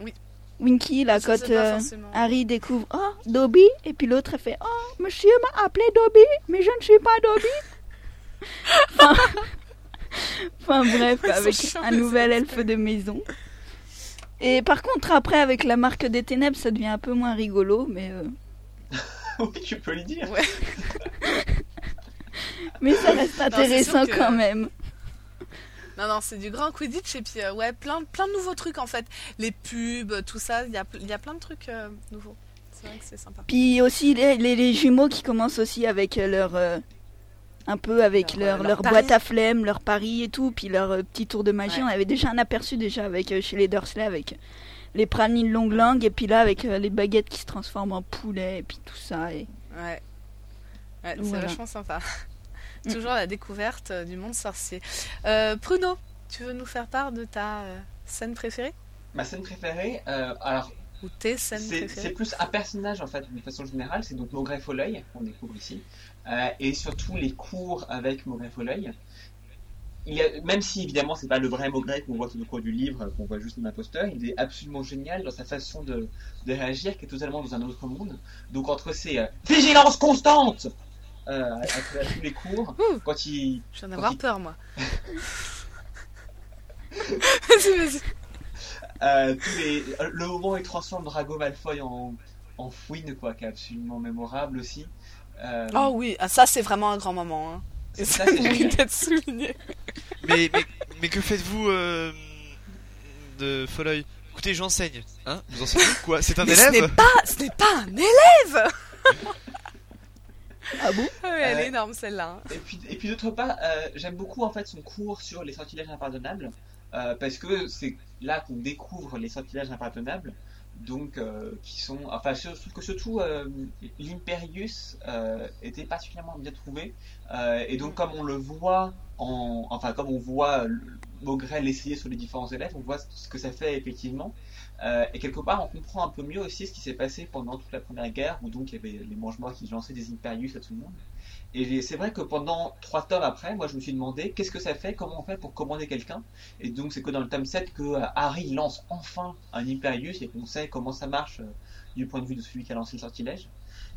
Oui. Winky, là, Ça, quand euh, forcément- Harry découvre Oh, Dobby Et puis l'autre, elle fait Oh, monsieur m'a appelé Dobby, mais je ne suis pas Dobby. enfin, enfin, bref, avec un nouvel elfe de maison. Et par contre, après, avec la marque des ténèbres, ça devient un peu moins rigolo, mais, euh, oui, tu peux lui dire. mais ça reste intéressant que- quand même. Non, non, c'est du grand Quidditch et puis euh, ouais, plein, plein de nouveaux trucs en fait. Les pubs, tout ça, il y a, il y a plein de trucs euh, nouveaux. C'est vrai que c'est sympa. Puis aussi les, les- les jumeaux qui commencent aussi avec euh, leur. euh, un peu avec Leur, leur, leur leur pari. boîte à flemme, leur pari et tout, puis leur euh, petit tour de magie. Ouais. On avait déjà un aperçu déjà avec euh, chez les Dursley avec les pralines longue langue et puis là avec euh, les baguettes qui se transforment en poulet et puis tout ça. Et... Ouais. Ouais, c'est Voilà. vachement sympa. Mm. Toujours la découverte euh, du monde sorcier. Euh, Pruno, tu veux nous faire part de ta euh, scène préférée? Ma scène préférée, euh, alors Ou tes scènes c'est c'est préférées plus un personnage en fait, de façon générale, c'est donc Maugret Foleuil qu'on découvre ici, Euh, et surtout les cours avec Maugret Foleuil. Il a, même si évidemment c'est pas le vrai Maugret qu'on voit tout au cours du livre, qu'on voit juste dans l'imposteur, il est absolument génial dans sa façon de, de réagir, qui est totalement dans un autre monde. Donc entre ses euh, vigilance constante euh, à, à- à tous les cours, Ouh. quand il, Je viens d'avoir Ok. peur, moi. vas-y, vas-y. Euh, tous les... Le moment où il transforme Drago Malfoy en, en fouine, quoi, qui est absolument mémorable aussi. Euh, Oh oui, ah, ça c'est vraiment un grand moment. Hein. Et ça, mérite souligné. Mais, mais, mais que faites-vous euh, de Folloy? Écoutez, j'enseigne. Hein? Vous enseignez quoi? C'est un Mais ce n'est élève pas, ce n'est pas un élève! Ah bon? Ah oui, Elle Euh, est énorme celle-là. Et puis, et puis d'autre part, euh, j'aime beaucoup en fait son cours sur les sortilèges impardonnables, euh, parce que c'est là qu'on découvre les sortilèges impardonnables, donc euh, qui sont, enfin je trouve que surtout euh, l'Imperius euh, était particulièrement bien trouvé, euh, et donc comme on le voit en, enfin comme on voit le- Maugret l'essayer sur les différents élèves, on voit ce que ça fait effectivement. Euh, et quelque part, on comprend un peu mieux aussi ce qui s'est passé pendant toute la première guerre, où donc il y avait les mange-morts qui lançaient des Imperius à tout le monde. Et c'est vrai que pendant trois tomes après, moi je me suis demandé qu'est-ce que ça fait, comment on fait pour commander quelqu'un? Et donc c'est que dans le tome 7 que euh, Harry lance enfin un Imperius et qu'on sait comment ça marche euh, du point de vue de celui qui a lancé le sortilège.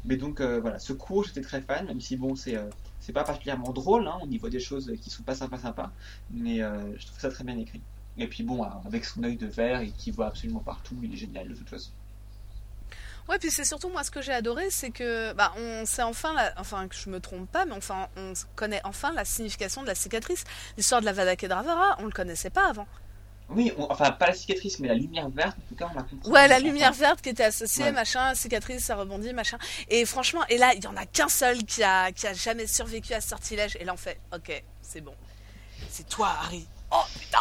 Mais donc euh, voilà, ce cours j'étais très fan, même si bon c'est pas particulièrement drôle, on y voit des choses qui sont pas sympas sympas, mais je trouve ça très bien écrit. Et puis bon, avec son œil de verre et qui voit absolument partout, il est génial de toute façon. Ouais, puis c'est surtout moi ce que j'ai adoré, c'est que bah on sait enfin, la... enfin que je me trompe pas, mais enfin on connaît enfin la signification de la cicatrice. L'histoire de la Vada Kedavra, on le connaissait pas avant. Oui, on- enfin pas la cicatrice, mais la lumière verte, en tout cas on l'a compris. Ouais, la lumière verte qui était associée, Ouais. machin, cicatrice, ça rebondit, machin. Et franchement, et là, il y en a qu'un seul qui a, qui a jamais survécu à ce sortilège. Et là, on fait, ok, c'est bon. C'est toi, Harry. Oh putain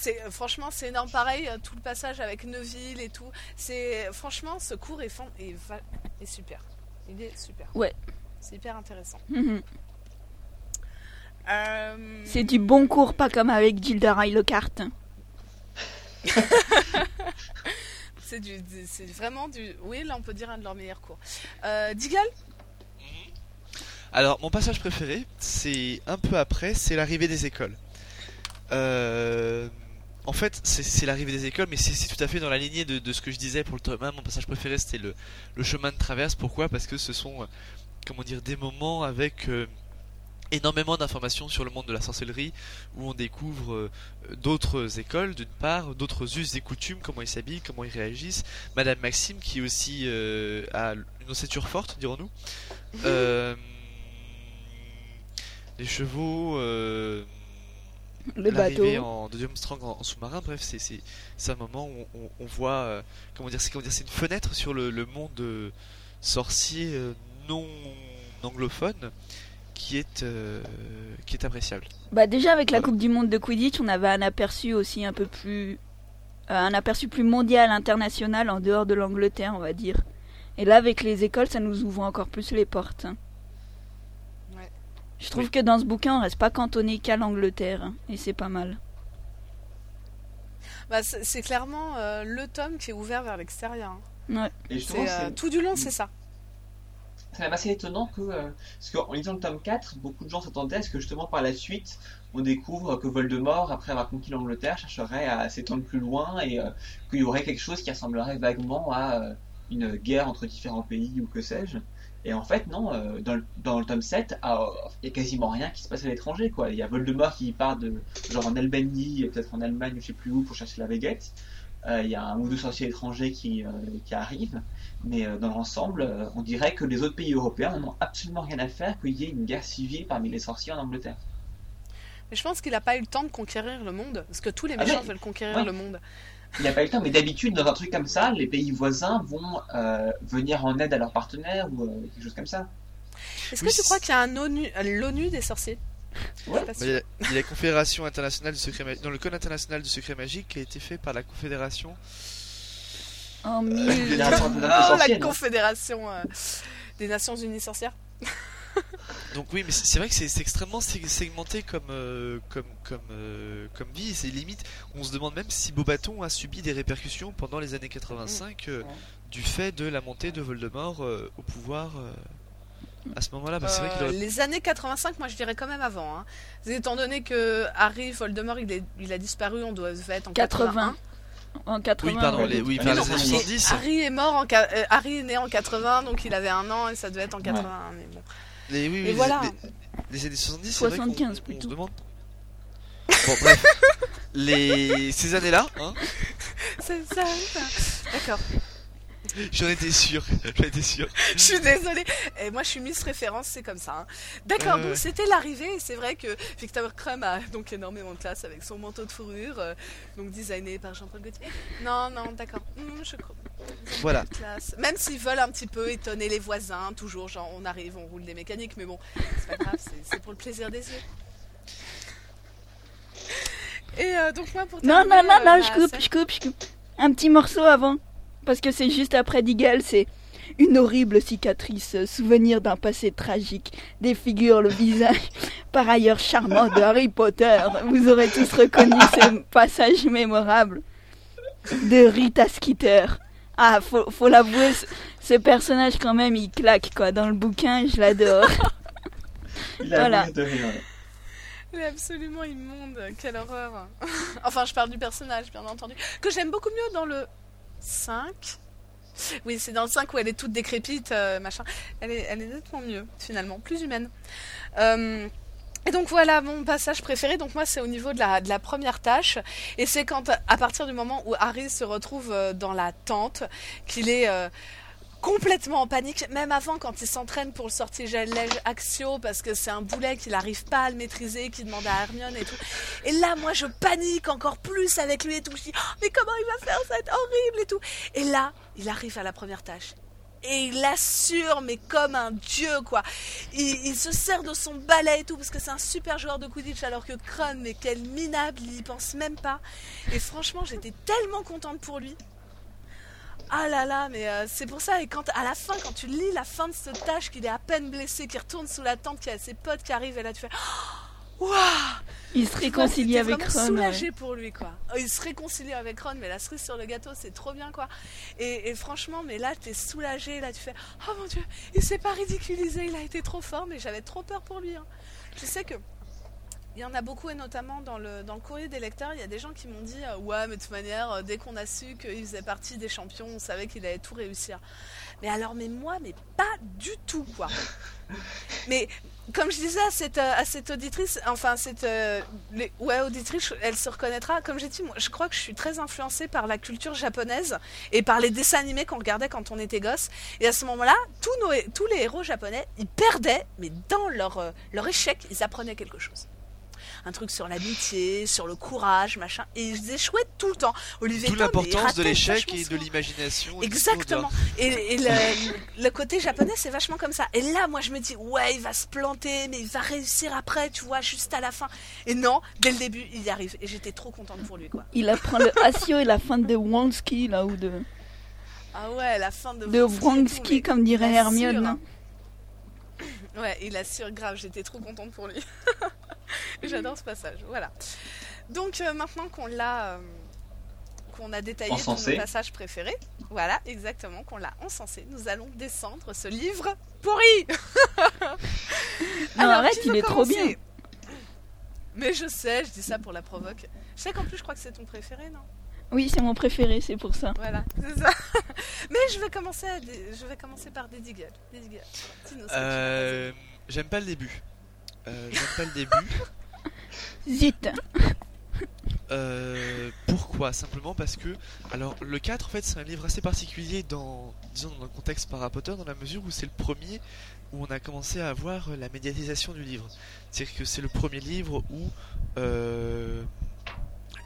c'est euh, franchement c'est énorme pareil euh, tout le passage avec Neville et tout c'est franchement ce cours est, fan- est, va- est super il est super Ouais. c'est hyper intéressant Mhm. Euh, C'est du bon cours, pas comme avec Gilderoy Lockhart. c'est du c'est vraiment du oui là on peut dire un de leurs meilleurs cours euh, Digal Alors, mon passage préféré, c'est un peu après, c'est l'arrivée des écoles. Euh, en fait, c'est l'arrivée des écoles, mais c'est tout à fait dans la lignée de, de ce que je disais pour le tome 1. Mon passage préféré, c'était le, le chemin de traverse. Pourquoi? Parce que ce sont, euh, comment dire, des moments avec euh, énormément d'informations sur le monde de la sorcellerie, où on découvre euh, d'autres écoles, d'une part, d'autres us et coutumes, comment ils s'habillent, comment ils réagissent. Madame Maxime, qui aussi euh, a une ossature forte, dirons-nous. Les chevaux, Le bateau. en de Durmstrang en, en sous-marin, bref, c'est un moment où on, on voit euh, comment dire, c'est comment dire, c'est une fenêtre sur le, le monde euh, sorcier euh, non anglophone qui est euh, qui est appréciable. Bah déjà avec la. Coupe du Monde de Quidditch, on avait un aperçu aussi un peu plus un aperçu plus mondial, international en dehors de l'Angleterre, on va dire. Et là avec les écoles, ça nous ouvre encore plus les portes. hein. Je trouve Oui. que dans ce bouquin, on reste pas cantonné qu'à l'Angleterre hein, et c'est pas mal. bah, c'est clairement euh, le tome qui est ouvert vers l'extérieur hein. Ouais. Et justement, C'est, euh, tout du long c'est ça c'est même assez étonnant que, euh, parce qu'en lisant le tome 4, beaucoup de gens s'attendaient à ce que justement par la suite, on découvre que Voldemort, après avoir conquis l'Angleterre, chercherait à s'étendre plus loin et euh, qu'il y aurait quelque chose qui ressemblerait vaguement à euh, une guerre entre différents pays ou que sais-je. Et en fait, non, euh, dans, le, dans le tome 7, ah, il y a quasiment rien qui se passe à l'étranger, quoi. Il y a Voldemort qui part de, genre en Albanie, peut-être en Allemagne, je sais plus où, pour chercher la baguette. euh, il y a un ou deux sorciers étrangers qui, euh, qui arrivent, mais dans l'ensemble, on dirait que les autres pays européens n'en ont absolument rien à faire qu'il y ait une guerre civile parmi les sorciers en Angleterre. Mais je pense qu'il n'a pas eu le temps de conquérir le monde, parce que tous les Ah méchants veulent conquérir Ouais. le monde. Il n'y a pas eu le temps, mais d'habitude, dans un truc comme ça, les pays voisins vont euh, venir en aide à leurs partenaires ou euh, quelque chose comme ça. Est-ce Oui, que tu crois qu'il y a un ONU, l'ONU des sorciers? Ouais. Bah, Il y, a, il y a la Confédération internationale du secret magique. Dans le code international du secret magique qui a été fait par la Confédération. En Euh, mille- Oh, internationale la sorcière, non confédération euh, des Nations Unies sorcières. Donc oui, mais c'est vrai que c'est extrêmement segmenté comme euh, comme comme euh, comme vie. C'est limite. On se demande même si Bobaton a subi des répercussions pendant les années 85 euh, du fait de la montée de Voldemort euh, au pouvoir euh, à ce moment-là. Bah, c'est vrai qu'il Euh, aurait... Les années 85, moi je dirais quand même avant. Hein. Étant donné que Harry Voldemort il, est, il a disparu, on doit être en 80. En 80. Oui, pardon, les, oui, non, les années mais- 70. Harry est mort en euh, Harry est né en 80, donc il avait un an et ça devait être en 80. Mais bon. Les, oui, oui, Et les, voilà. les- les années 70, c'est vrai qu'on- 75 on, se plutôt. demande. Bon, bref. les... Ces années-là, hein, C'est ça. ça. D'accord. J'en étais sûr. J'en étais sûr. Je suis désolée. Et moi, je suis Miss Référence, c'est comme ça. hein. D'accord, donc c'était l'arrivée. Et c'est vrai que Victor Crumb a donc énormément de classe avec son manteau de fourrure, euh, donc designé par Jean-Paul Gaultier. Non, non, d'accord. Hum, je crois. Voilà. Classe. Même s'ils veulent un petit peu étonner les voisins, toujours, genre on arrive, on roule des mécaniques, mais bon, c'est pas grave, c'est- c'est pour le plaisir des yeux. Et euh, donc moi pour Non, non, terminer, non, euh, non, je coupe, scène- je coupe, je coupe. Un petit morceau avant. Parce que c'est juste après Diggle, c'est une horrible cicatrice, euh, souvenir d'un passé tragique, défigure le visage, par ailleurs charmant de Harry Potter. Vous aurez tous reconnu ce passage mémorable de Rita Skeeter. Ah, faut, faut l'avouer, ce, ce personnage quand même, il claque quoi. Dans le bouquin, je l'adore. Il a Voilà. de rire. Il est absolument immonde, quelle horreur. enfin, je parle du personnage, bien entendu. Que j'aime beaucoup mieux dans le 5. Oui, c'est dans le 5 où elle est toute décrépite, euh, machin. Elle est, elle est nettement mieux, finalement, plus humaine. Euh, et donc voilà mon passage préféré. Donc moi c'est au niveau de la, première tâche et c'est quand à partir du moment où Harry se retrouve euh, dans la tente qu'il est complètement en panique, même avant quand il s'entraîne pour le sortilège Axio parce que c'est un boulet qu'il n'arrive pas à le maîtriser, qu'il demande à Hermione et tout. Et là moi je panique encore plus avec lui et tout. Je dis Oh, mais comment il va faire ça? Va être horrible et tout. Et là il arrive à la première tâche. Et il assure, mais comme un dieu, quoi. Il, il se sert de son balai et tout, parce que c'est un super joueur de Quidditch, alors que Kron, mais quel minable, il y pense même pas. Et franchement, j'étais tellement contente pour lui. Ah là là, mais euh, c'est pour ça, et quand à la fin, quand tu lis la fin de cette tâche, qu'il est à peine blessé, qu'il retourne sous la tente, qu'il y a ses potes qui arrivent, et là tu fais Oh, Waouh Il se réconcilie avec Ron. ouais. soulagée pour lui, quoi. Oh, Il se réconcilie avec Ron, mais la cerise sur le gâteau, c'est trop bien, quoi. Et, et franchement, mais là, t'es soulagée, là, tu fais Oh mon dieu, il s'est pas ridiculisé, il a été trop fort, mais j'avais trop peur pour lui. hein. Je sais que. Il y en a beaucoup, et notamment dans le, dans le courrier des lecteurs, il y a des gens qui m'ont dit euh, Ouais, mais de toute manière, euh, dès qu'on a su qu'il faisait partie des champions, on savait qu'il allait tout réussir. Mais alors, mais moi, mais pas du tout, quoi. Mais comme je disais à cette, euh, à cette auditrice, enfin, cette euh, les- ouais, auditrice, elle se reconnaîtra. Comme j'ai dit, moi, je crois que je suis très influencée par la culture japonaise et par les dessins animés qu'on regardait quand on était gosse. Et à ce moment-là, tous, nos, tous les héros japonais, ils perdaient, mais dans leur, leur échec, ils apprenaient quelque chose. Un truc sur l'amitié, sur le courage, machin. Et ils échouaient tout le temps. Olivier il l'importance de l'échec et de l'imagination. Exactement. Et, et le, le côté japonais, c'est vachement comme ça. Et là, moi, je me dis, ouais, il va se planter, mais il va réussir après, tu vois, juste à la fin. Et non, dès le début, il y arrive. Et j'étais trop contente pour lui, quoi. Il apprend le Asio et la fin de Wronski, là, ou de, Ah ouais, la fin de de Wronski tout, mais comme dirait Hermione. hein. Ouais, il assure grave, j'étais trop contente pour lui. J'adore ce passage, voilà. Donc euh, maintenant qu'on l'a, euh, qu'on a détaillé Encensé. nos passages préférés, voilà, exactement, qu'on l'a encensé, nous allons descendre ce livre pourri. Non, arrête, qui il est trop bien. Mais je sais, je dis ça pour la provoque. Je sais qu'en plus, je crois que c'est ton préféré, non? Oui, c'est mon préféré, c'est pour ça. Voilà, c'est ça. Mais je vais commencer, à dé- je vais commencer par tu as Euh, J'aime pas le début. Euh, J'aime pas le début. Zut Euh, pourquoi? Pourquoi Simplement parce que, alors le 4 en fait c'est un livre assez particulier dans, disons dans le contexte par Harry Potter dans la mesure où c'est le premier où on a commencé à avoir la médiatisation du livre. C'est-à-dire que c'est le premier livre où euh,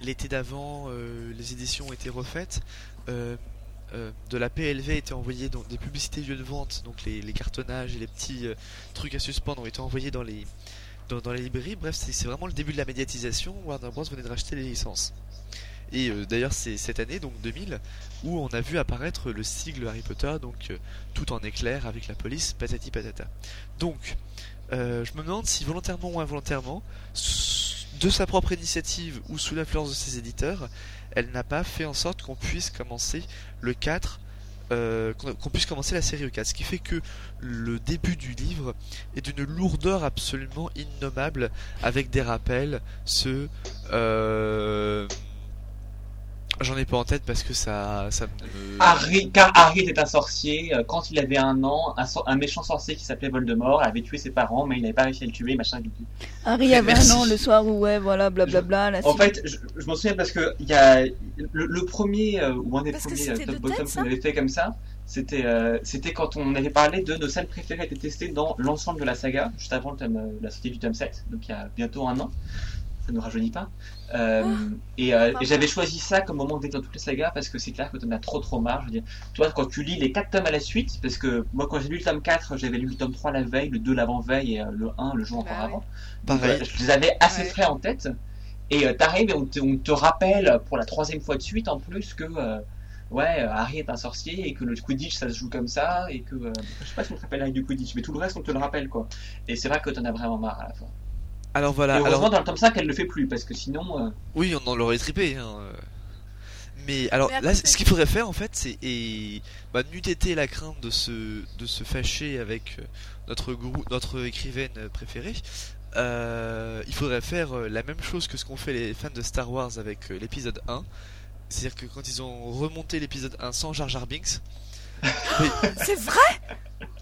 l'été d'avant euh, les éditions ont été refaites. euh, euh, de la PLV a été envoyé dans des publicités lieux de vente, donc les, cartonnages et les petits trucs à suspendre ont été envoyés dans les, dans, les librairies. Bref, c'est vraiment le début de la médiatisation. Warner Bros venait de racheter les licences. Et d'ailleurs, c'est cette année, donc 2000, où on a vu apparaître le sigle Harry Potter, donc tout en éclair avec la police, patati patata. Donc, je me demande si volontairement ou involontairement, de sa propre initiative ou sous l'influence de ses éditeurs, elle n'a pas fait en sorte qu'on puisse commencer le 4 euh, qu'on puisse commencer la série au 4. Ce qui fait que le début du livre est d'une lourdeur absolument innommable, avec des rappels, ce... Euh... J'en ai pas en tête parce que ça, ça me... Harry, car Harry était un sorcier. euh, Quand il avait un an, un, un méchant sorcier qui s'appelait Voldemort avait tué ses parents, mais il n'avait pas réussi à le tuer, machin. du tout. Harry avait un an le soir où, ouais, voilà, blablabla. la En fait, je, je m'en souviens parce que il y a le, le premier euh, ou un des Parce premiers euh, top bottom qu'on avait fait comme ça, c'était euh, c'était quand on avait parlé de nos salles préférées étaient testées dans l'ensemble de la saga, juste avant le la sortie du tome 7, donc il y a bientôt un an. Ça ne rajeunit pas. Euh, et euh, et j'avais choisi ça comme moment d'être dans toutes les sagas parce que c'est clair que t'en as trop trop marre. Je veux dire, toi, quand tu lis les 4 tomes à la suite, parce que moi, quand j'ai lu le tome 4, j'avais lu le tome 3 la veille, le 2 l'avant-veille et euh, le 1 le jour encore Bah avant. Donc, Pareil. euh, je les avais assez Ouais. frais en tête. Et euh, t'arrives et on te, on te rappelle pour la troisième fois de suite en plus que euh, ouais, Harry est un sorcier et que le Quidditch ça se joue comme ça et que euh, je sais pas si on te rappelle Harry du Quidditch, mais tout le reste on te le rappelle quoi. Et c'est vrai que t'en as vraiment marre à la fin. Alors et voilà, heureusement alors... dans le tome 5 elle le fait plus parce que sinon euh, Oui, on en l'aurait trippé. Hein. euh. Mais alors Mais là, ce qu'il faudrait faire en fait, c'est et bah, n'eût été la crainte de se de se fâcher avec euh, notre grou- notre écrivaine préférée. euh, il faudrait faire la même chose que ce qu'ont fait les fans de Star Wars avec l'épisode 1. C'est-à-dire que quand ils ont remonté l'épisode 1 sans Jar Jar Binks, C'est vrai?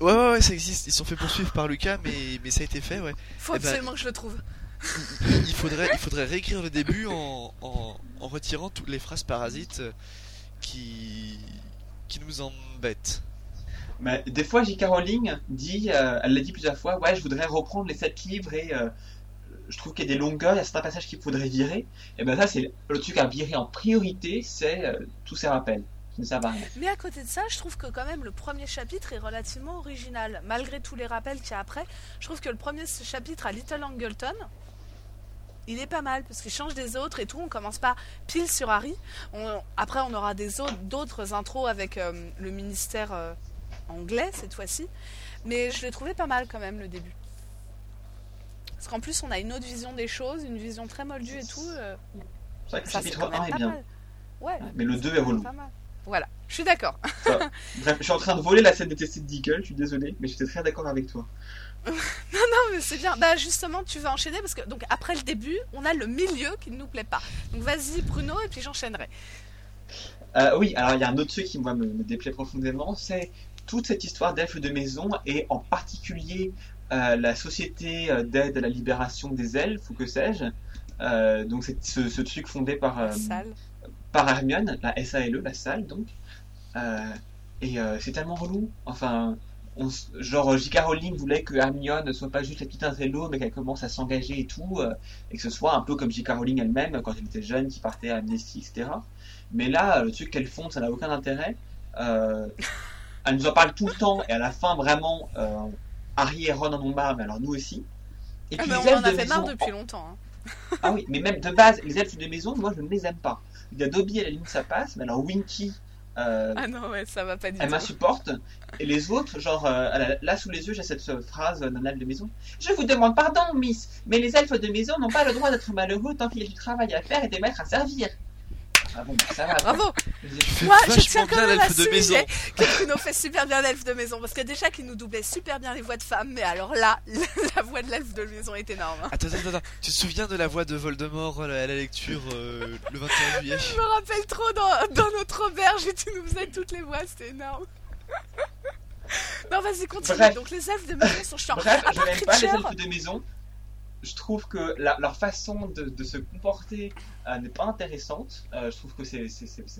Ouais, ouais, ouais, ça existe. Ils sont fait poursuivre par Lucas, mais, mais ça a été fait, ouais. Faut Eh ben, absolument que je le trouve. Il faudrait, il faudrait réécrire le début en, en, en retirant toutes les phrases parasites euh, qui, qui nous embêtent. mais des fois J.K. Rowling dit euh, elle l'a dit plusieurs fois ouais je voudrais reprendre les 7 livres et euh, je trouve qu'il y a des longueurs, il y a certains passages qu'il faudrait virer. Et ben ça c'est le truc à virer en priorité, c'est euh, tous ces rappels Mais à côté de ça, je trouve que quand même le premier chapitre est relativement original. Malgré tous les rappels qu'il y a après, je trouve que le premier chapitre à Little Angleton, il est pas mal parce qu'il change des autres et tout. On commence pas pile sur Harry. On- après, on aura des autres, d'autres intros avec euh, le ministère euh, anglais cette fois-ci. Mais je l'ai trouvé pas mal quand même le début. Parce qu'en plus, on a une autre vision des choses, une vision très moldue et tout. euh, C'est vrai que le chapitre quand même 1 est bien. Ouais, Mais le c'est 2 est relou. pas mal. Voilà, je suis d'accord. Bref, je suis en train de voler la scène détestée de Deagle, je suis désolé, mais j'étais très d'accord avec toi. Non, mais c'est bien. Bah, justement, tu vas enchaîner parce que donc après le début, on a le milieu qui ne nous plaît pas. Donc vas-y, Bruno, et puis j'enchaînerai. Euh, oui, alors il y a un autre truc qui moi me, me déplaît profondément, c'est toute cette histoire d'elfes de maison et en particulier euh, la société euh, d'aide à la libération des elfes ou que sais-je. Euh, donc c'est ce, ce truc fondé par. Par Hermione, la SALE, la salle donc. Euh, et euh, c'est tellement relou. Enfin, on, genre J.K. Rowling voulait que Hermione ne soit pas juste la petite intello, mais qu'elle commence à s'engager et tout, euh, et que ce soit un peu comme J.K. Rowling elle-même quand elle était jeune, qui partait à Amnesty, etc. Mais là, le truc qu'elle fonde, ça n'a aucun intérêt. Euh, elle nous en parle tout le temps, et à la fin, vraiment, euh, Harry et Ron en ont marre, mais alors nous aussi. Et Ah, puis les on en a de fait marre maison- depuis longtemps. hein. ah oui, mais même de base, les elfes de maison, moi je ne les aime pas. Il y a Dobby à la limite ça passe, mais alors Winky, euh, Ah non, ouais, ça va pas du elle tout. m'insupporte. Et les autres, genre euh, elle a- là sous les yeux, j'ai cette phrase d'un elfe de maison. Je vous demande pardon, Miss, mais les elfes de maison n'ont pas le droit d'être malheureux tant qu'il y a du travail à faire et des maîtres à servir. Ah bon, ça va. Bravo Moi, je tiens quand même à l'elfe de maison. souligner que Bruno fait super bien l'elfe de maison. Parce que déjà qu'il nous doublait super bien les voix de femmes, mais alors là, la voix de l'elfe de maison est énorme. hein. Attends, attends, attends. Tu te souviens de la voix de Voldemort à la à la lecture euh, le 21 juillet Je me rappelle trop dans, dans notre auberge et tu nous faisais toutes les voix, c'était énorme. Non, vas-y, continue. Bref. Donc les elfes de maison sont chiants. Bref, À je n'aime pas les elfes de maison. Je trouve que leur façon de, se comporter euh, n'est pas intéressante. Euh, je trouve que c'est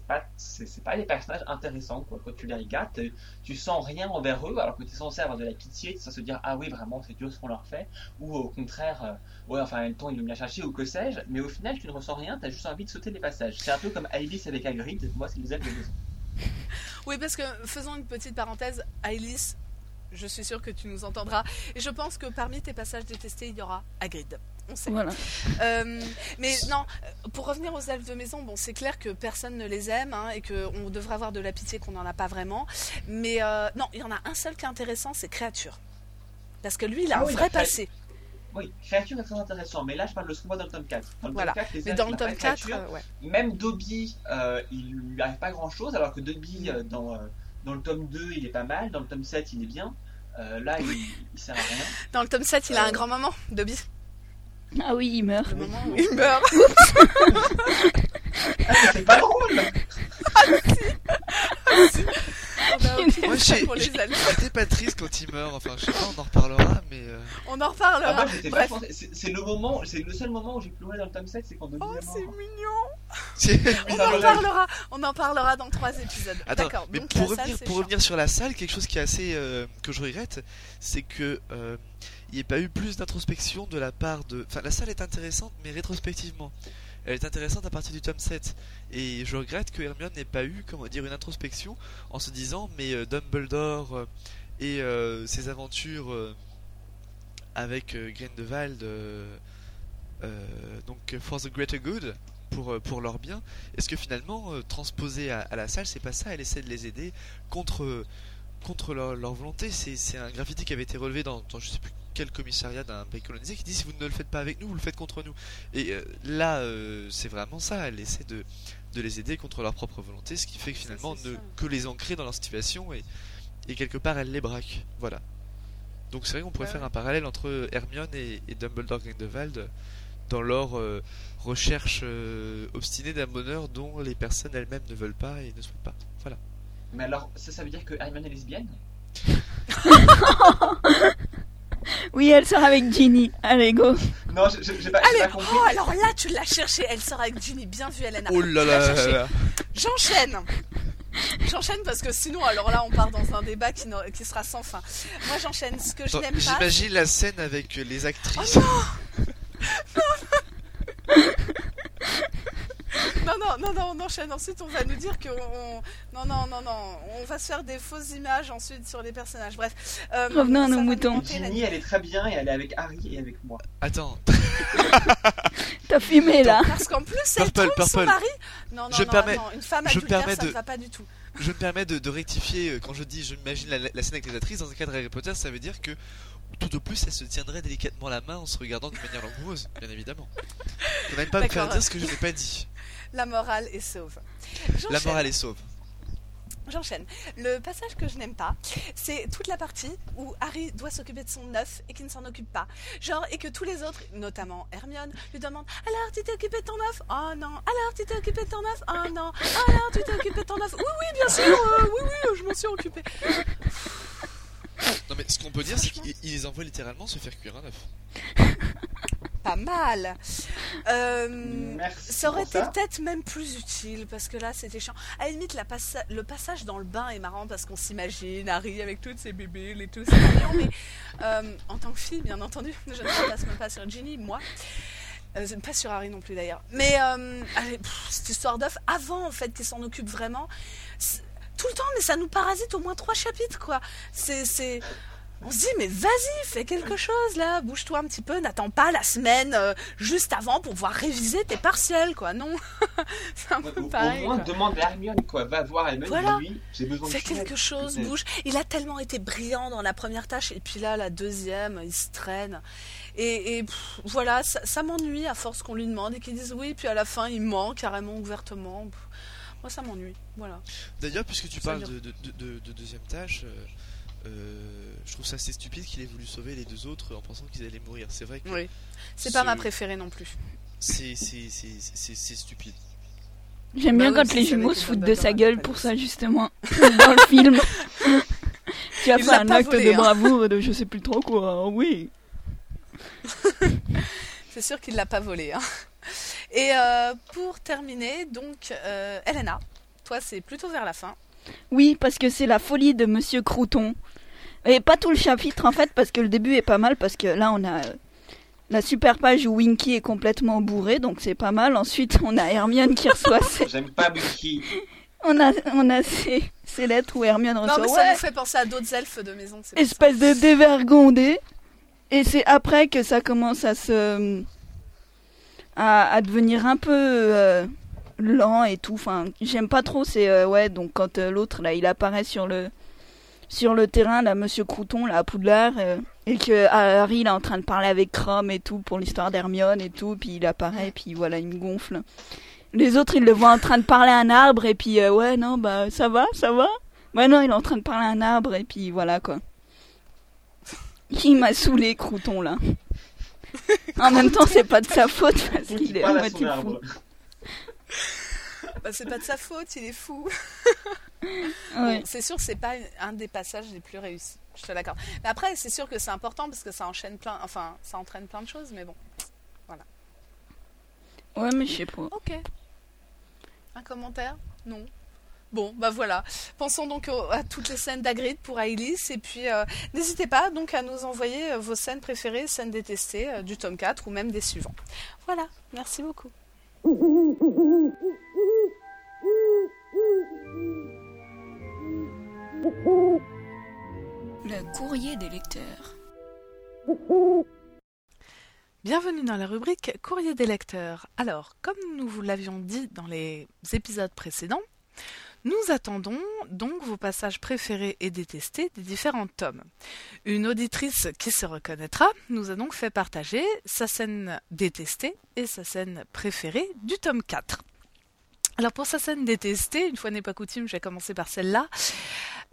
pas c'est pas des personnages intéressants quoi. Quand tu les regardes, tu- sens rien envers eux, alors que tu es censé avoir de la pitié, tu es se dire ah oui vraiment c'est dur ce qu'on leur fait, ou au contraire euh, ouais enfin en temps ils nous bien cherché ou que sais-je. Mais au final tu ne ressens rien, tu as juste envie de sauter les passages. C'est un peu comme Alice avec Hagrid. Moi c'est les ailes de maison. Oui, parce que faisons une petite parenthèse, Alice, je suis sûre que tu nous entendras. Et je pense que parmi tes passages détestés, il y aura Hagrid. On sait. Voilà. Euh, mais non, euh, pour revenir aux elfes de maison, bon, c'est clair que personne ne les aime hein, et qu'on devrait avoir de la pitié qu'on n'en a pas vraiment. Mais euh, non, il y en a un seul qui est intéressant, c'est Créature. Parce que lui, il a Ah un oui, vrai passé. Oui, créature est très intéressant, mais là je parle de ce qu'on voit dans le tome 4. Dans le Voilà. tome 4, les Mais dans le tome de 4, créature. euh, ouais. Même Dobby, euh, il lui arrive pas grand chose, alors que Dobby, euh, dans, euh, dans le tome 2, il est pas mal, dans le tome 7, il est bien. Euh, là, il, il sert à rien. Dans le tome 7, il a un Euh. grand moment, Dobby. Ah oui, il meurt. Où il meurt. Ah, mais c'est pas drôle On a aucune Moi, j'ai- triste quand il meurt. Enfin, je sais pas, on en reparlera, mais. euh, On en reparlera. Ah, C'est le moment, c'est le seul moment où j'ai pleuré dans le tome 7, c'est quand Dobby Oh, c'est mignon. On en parlera, on en parlera dans trois épisodes. D'accord. mais donc pour salle, revenir, pour sur la salle, quelque chose qui est assez euh, que je regrette, c'est que euh, il n'y ait pas eu plus d'introspection de la part de. Enfin, la salle est intéressante, mais rétrospectivement, elle est intéressante à partir du tome 7. Et je regrette que Hermione n'ait pas eu, comment dire, une introspection en se disant, mais euh, Dumbledore euh, et euh, ses aventures avec euh, Grindelwald, donc for the greater good. Pour, pour leur bien, est-ce que finalement, transposé à, la salle, c'est pas ça Elle essaie de les aider contre, contre leur, volonté? C'est c'est un graffiti qui avait été relevé dans, dans je sais plus quel commissariat d'un pays colonisé qui dit si vous ne le faites pas avec nous, vous le faites contre nous. Et euh, là, euh, c'est vraiment ça. Elle essaie de, de les aider contre leur propre volonté, ce qui fait que finalement, ne ça. que les ancrer dans leur situation et, et quelque part, elle les braque. Voilà. Donc c'est vrai qu'on pourrait Ouais, faire un parallèle entre Hermione et, et Dumbledore Grindelwald dans leur euh, recherche euh, obstinée d'un bonheur dont les personnes elles-mêmes ne veulent pas et ne souhaitent pas. Voilà. Mais alors, ça, ça veut dire que Hermione est lesbienne? Oui, elle sort avec Ginny. Allez, go. Non, j'ai pas, Allez, pas compris. oh, alors là, tu l'as cherché. Elle sort avec Ginny. Bien vu, Elena. Oh là là. J'enchaîne. J'enchaîne parce que sinon, alors là, on part dans un débat qui, qui sera sans fin. Moi, j'enchaîne. Ce que je n'aime pas. J'imagine la scène avec Oh les actrices. Non, non, non, non, on enchaîne. Ensuite, on va nous dire que. on- Non, non, non, non. On va se faire des fausses images ensuite sur les personnages. Bref. Euh, Revenons à nos moutons. Ginny, elle est très bien et elle est avec Harry et avec moi. Attends, T'as fumé là. Parce qu'en plus, elle Purple, trompe son Purple. mari. Non, non, Je non, permets- non, une femme je adultère, permets ça de- ne va pas du tout. je me permets de, de rectifier euh, quand je dis je m'imagine la, la scène avec les actrices dans un cadre Harry Potter, ça veut dire que tout au plus elle se tiendrait délicatement la main en se regardant de manière langoureuse, bien évidemment. On n'aime pas me faire dire ce que je n'ai pas dit. La morale est sauve. La morale est sauve. J'enchaîne. Le passage que je n'aime pas, c'est toute la partie où Harry doit s'occuper de son œuf et qu'il ne s'en occupe pas. Genre, et que tous les autres, notamment Hermione, lui demandent Alors, tu t'es occupé de ton œuf? Oh non. Alors, tu t'es occupé de ton œuf? Oh non. Alors, tu t'es occupé de ton œuf? Oui, oui, bien sûr. euh, oui, oui, je m'en suis occupé. Non mais ce qu'on peut dire c'est qu'ils les envoient littéralement se faire cuire un œuf. Pas mal. Euh, Merci. Ça aurait été peut-être même plus utile parce que là c'était chiant. À la limite, la passa- le passage dans le bain est marrant parce qu'on s'imagine Harry avec toutes ses bébés et tout, c'est mignon. Mais euh, en tant que fille, bien entendu, je ne passe même pas sur Ginny, moi. Euh, pas sur Harry non plus d'ailleurs. Mais euh, allez, pff, cette histoire d'œuf, avant en fait qu'il s'en occupe vraiment, tout le temps, mais ça nous parasite au moins trois chapitres quoi. C'est. On se dit, mais vas-y, fais quelque chose là, bouge-toi un petit peu, n'attends pas la semaine euh, juste avant pour pouvoir réviser tes partiels, quoi. Non, c'est un Ouais, peu au, au pareil. moins, quoi. demande à Hermione, quoi. Va voir Hermione, Voilà. dis-lui, j'ai besoin de Fais chouette. quelque chose, Peut-être. bouge. Il a tellement été brillant dans la première tâche, et puis là, la deuxième, il se traîne. Et, et, pff, voilà, ça, ça m'ennuie à force qu'on lui demande et qu'il dise oui, puis à la fin, il ment carrément ouvertement. Pff, Moi, ça m'ennuie. Voilà. D'ailleurs puisque tu Ça parles de, de, de- de- de deuxième tâche, euh, euh, je trouve ça assez stupide qu'il ait voulu sauver les deux autres en pensant qu'ils allaient mourir. C'est vrai que Oui. C'est pas ma préférée non plus. c'est c'est- c'est- c'est- c'est stupide. J'aime Bah bien oui, quand les jumeaux se foutent de sa gueule pour ça justement dans le film. tu as fait un acte volé, de hein. bravoure et de je sais plus trop quoi. Oui. C'est sûr qu'il l'a pas volé. Hein. Et euh, pour terminer, donc, euh, Elena, toi, c'est plutôt vers la fin. Oui, parce que c'est la folie de Monsieur Crouton. Et pas tout le chapitre en fait, parce que le début est pas mal, parce que là on a la super page où Winky est complètement bourré, donc c'est pas mal. Ensuite on a Hermione qui reçoit ses... J'aime pas Winky. On a, on a ces, ces lettres où Hermione reçoit... Non, mais ça Ouais, nous fait penser à d'autres elfes de maison. espèce de dévergondé. Et c'est après que ça commence à se... à, à devenir un peu euh, lent et tout. Enfin, j'aime pas trop, c'est... euh, ouais, donc quand euh, l'autre, là, il apparaît sur le... sur le terrain, là, Monsieur Crouton, là, à Poudlard, euh, et que Harry, il est en train de parler avec Crom et tout, pour l'histoire d'Hermione et tout, puis il apparaît, puis voilà, il me gonfle. Les autres, ils le voient en train de parler à un arbre, et puis, ouais, non, bah, ça va, ça va Ouais, non, il est en train de parler à un arbre, et puis voilà, quoi. Il m'a saoulé, Crouton, là. En même temps, c'est pas de sa faute, parce qu'il est son moitié fou. Bah, c'est pas de sa faute, il est fou. Ouais. C'est sûr, c'est pas un des passages les plus réussis. Je te l'accorde. Mais après, c'est sûr que c'est important parce que ça enchaîne plein, enfin, ça entraîne plein de choses. Mais bon, Ouais, mais je sais pas. ok. Un commentaire? Non. Bon, bah voilà. Pensons donc au- à toutes les scènes d'Agrid pour Ailis. Et puis, euh, n'hésitez pas donc à nous envoyer euh, vos scènes préférées, scènes détestées euh, du tome 4 ou même des suivants. Voilà, merci beaucoup. Le courrier des lecteurs. Bienvenue dans la rubrique Courrier des lecteurs. Alors, comme nous vous l'avions dit dans les épisodes précédents, nous attendons donc vos passages préférés et détestés des différents tomes. Une auditrice qui se reconnaîtra nous a donc fait partager sa scène détestée et sa scène préférée du tome 4. Alors pour sa scène détestée, une fois n'est pas coutume, je vais commencer par celle-là.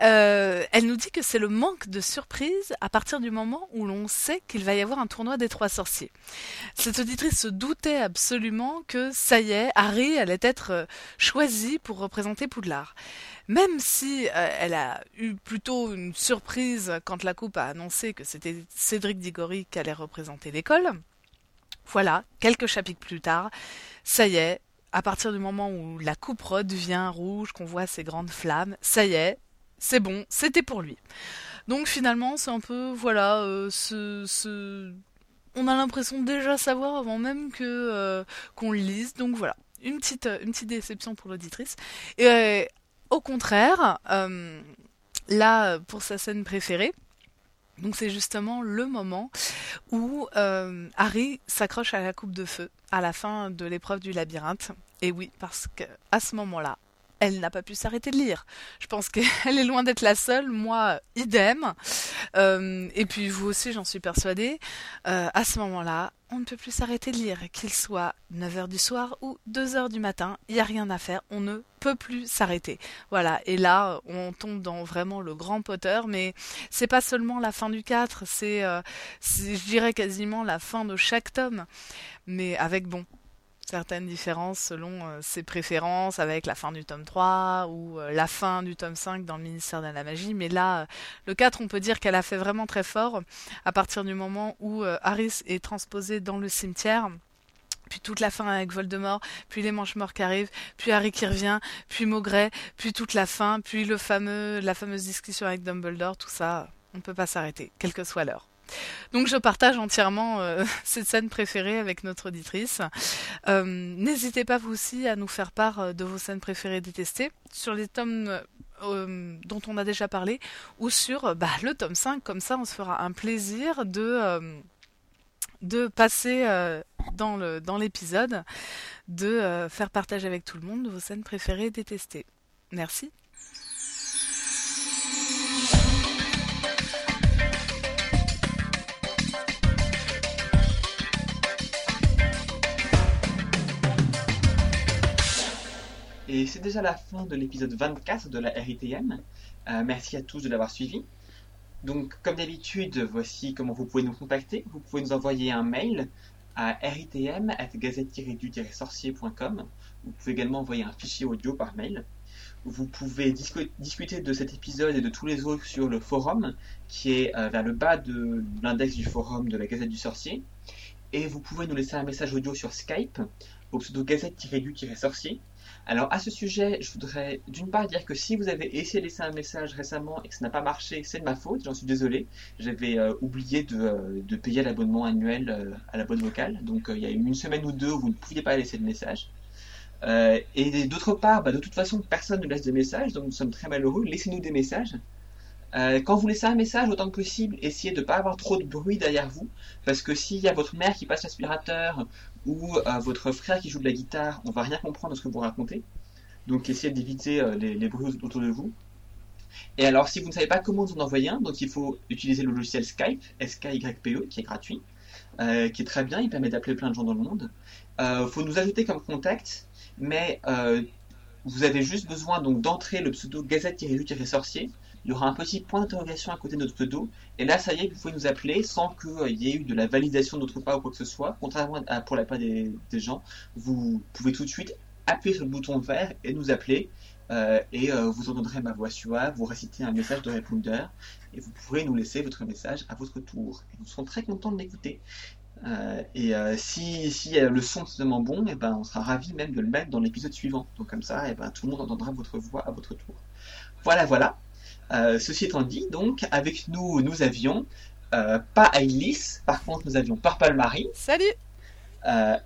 Euh, elle nous dit que c'est le manque de surprise à partir du moment où l'on sait qu'il va y avoir un tournoi des trois sorciers. Cette auditrice se doutait absolument que ça y est, Harry allait être euh, choisi pour représenter Poudlard. Même si euh, elle a eu plutôt une surprise quand la coupe a annoncé que c'était Cédric Diggory qui allait représenter l'école. Voilà, quelques chapitres plus tard, ça y est, à partir du moment où la coupe redevient rouge, qu'on voit ces grandes flammes, ça y est, c'est bon, c'était pour lui. Donc finalement, c'est un peu, voilà, euh, on a l'impression de déjà savoir avant même euh, qu'on le lise. Donc voilà, une petite, euh, une petite déception pour l'auditrice. Et au contraire, là, pour sa scène préférée, donc c'est justement le moment où Harry s'accroche à la coupe de feu à la fin de l'épreuve du labyrinthe. Et oui, parce que à ce moment-là, elle n'a pas pu s'arrêter de lire. Je pense qu'elle est loin d'être la seule, moi, idem. Euh, et puis vous aussi, j'en suis persuadée. Euh, à ce moment-là, on ne peut plus s'arrêter de lire, qu'il soit 9h du soir ou 2h du matin, il n'y a rien à faire, on ne peut plus s'arrêter. Voilà, et là, on tombe dans vraiment le grand Potter, mais c'est pas seulement la fin du 4, c'est, euh, c'est, je dirais, quasiment la fin de chaque tome, mais avec, bon, certaines différences selon euh, ses préférences avec la fin du tome 3 ou euh, la fin du tome 5 dans le ministère de la magie. Mais là, euh, le 4, on peut dire qu'elle a fait vraiment très fort à partir du moment où Harris est transposé dans le cimetière. Puis toute la fin avec Voldemort, puis les manches-morts qui arrivent, puis Harry qui revient, puis Maugret, puis toute la fin, puis le fameux, la fameuse discussion avec Dumbledore, tout ça, on ne peut pas s'arrêter, quelle que soit l'heure. Donc je partage entièrement euh, cette scène préférée avec notre auditrice. Euh, N'hésitez pas vous aussi à nous faire part euh, de vos scènes préférées détestées sur les tomes dont on a déjà parlé ou sur bah, le tome 5. Comme ça, on se fera un plaisir de, passer dans l'épisode, de faire partager avec tout le monde vos scènes préférées détestées. Merci. Et c'est déjà la fin de l'épisode 24 de la RITM. Euh, merci à tous de l'avoir suivi. Donc, comme d'habitude, voici comment vous pouvez nous contacter. Vous pouvez nous envoyer un mail à ritm.gazette-du-sorcier.com. Vous pouvez également envoyer un fichier audio par mail. Vous pouvez discu- discuter de cet épisode et de tous les autres sur le forum, qui est euh, vers le bas de l'index du forum de la Gazette du Sorcier. et vous pouvez nous laisser un message audio sur Skype au pseudo gazette-du-sorcier. Alors à ce sujet, je voudrais d'une part dire que si vous avez essayé de laisser un message récemment et que ça n'a pas marché, c'est de ma faute, j'en suis désolé. J'avais euh, oublié de, euh, de payer l'abonnement annuel euh, à la bonne vocale, donc il y a eu une semaine ou deux où vous ne pouviez pas laisser de message. Et d'autre part, bah, de toute façon, personne ne laisse de message, donc nous sommes très malheureux. Laissez-nous des messages. Euh, quand vous laissez un message, autant que possible, essayez de ne pas avoir trop de bruit derrière vous, parce que s'il y a votre mère qui passe l'aspirateur ou euh, votre frère qui joue de la guitare, on va rien comprendre de ce que vous racontez. Donc essayez d'éviter euh, les, bruits autour de vous. Et alors, si vous ne savez pas comment vous en envoyer un, donc il faut utiliser le logiciel Skype, S-K-Y-P-E, qui est gratuit, qui est très bien, il permet d'appeler plein de gens dans le monde. Il faut nous ajouter comme contact, mais vous avez juste besoin d'entrer le pseudo gazette-du-sorcier. Il y aura un petit point d'interrogation à côté de notre pseudo, et là, ça y est, vous pouvez nous appeler sans qu'il y ait eu de la validation de notre part ou quoi que ce soit. Contrairement à pour la part des, gens, vous pouvez tout de suite appuyer sur le bouton vert et nous appeler. euh, et euh, vous entendrez ma voix suave, vous réciter un message de répondeur, et vous pourrez nous laisser votre message à votre tour. Et nous serons très contents de l'écouter. Euh, et si, si le son est suffisamment bon, et ben, on sera ravi même de le mettre dans l'épisode suivant. Donc comme ça, et ben, tout le monde entendra votre voix à votre tour. Voilà, voilà. Euh, ceci étant dit, donc, avec nous, nous avions euh, pas Ailis, par contre, nous avions Purple Marie, Salut euh,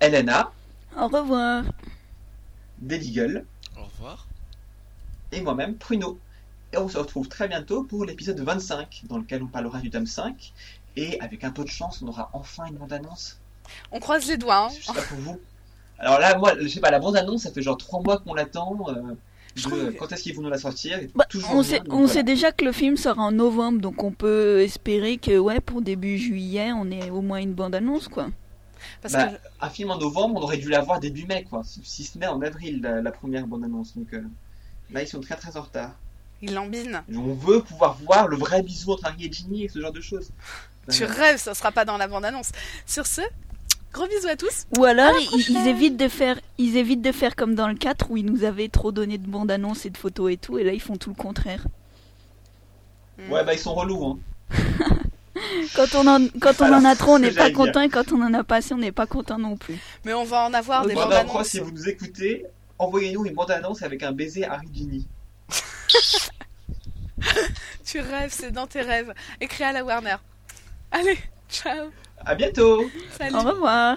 Elena, Au revoir. Deadigle Au revoir. et moi-même, Pruno. Et on se retrouve très bientôt pour l'épisode 25, dans lequel on parlera du tome 5. Et avec un peu de chance, on aura enfin une bande-annonce. On croise les doigts. hein. Je sais pas pour vous. Alors là, moi, je sais pas, la bande-annonce, ça fait genre 3 mois qu'on l'attend. euh, Je de- trouve- Quand est-ce qu'ils vont nous la sortir Bah, toujours on sait, donc on voilà. sait déjà que le film sort en novembre, donc on peut espérer que ouais, pour début juillet, on ait au moins une bande-annonce, quoi. Parce Bah, que un film en novembre, on aurait dû l'avoir début mai, quoi. Si ce n'est en avril, la, la première bande-annonce. Donc euh, là, ils sont très très en retard. il lambine. Et on veut pouvoir voir le vrai bisou entre Harry et Ginny et ce genre de choses. Tu Voilà. rêves, ça sera pas dans la bande-annonce. Sur ce, gros bisous à tous. Ou alors, ils, ils évitent de faire, ils évitent de faire comme dans le 4 où ils nous avaient trop donné de bandes-annonces et de photos et tout, et là ils font tout le contraire. Ouais, bah ils sont relous, hein. Quand on en, quand on en a trop, on n'est pas content, et quand on en a pas assez, on n'est pas content non plus. Mais on va en avoir des bandes annonces. si vous nous écoutez, envoyez-nous une bande-annonce avec un baiser Harry Ginny. Tu rêves, c'est dans tes rêves. Écris à la Warner. Allez, ciao. À bientôt Salut. Au revoir.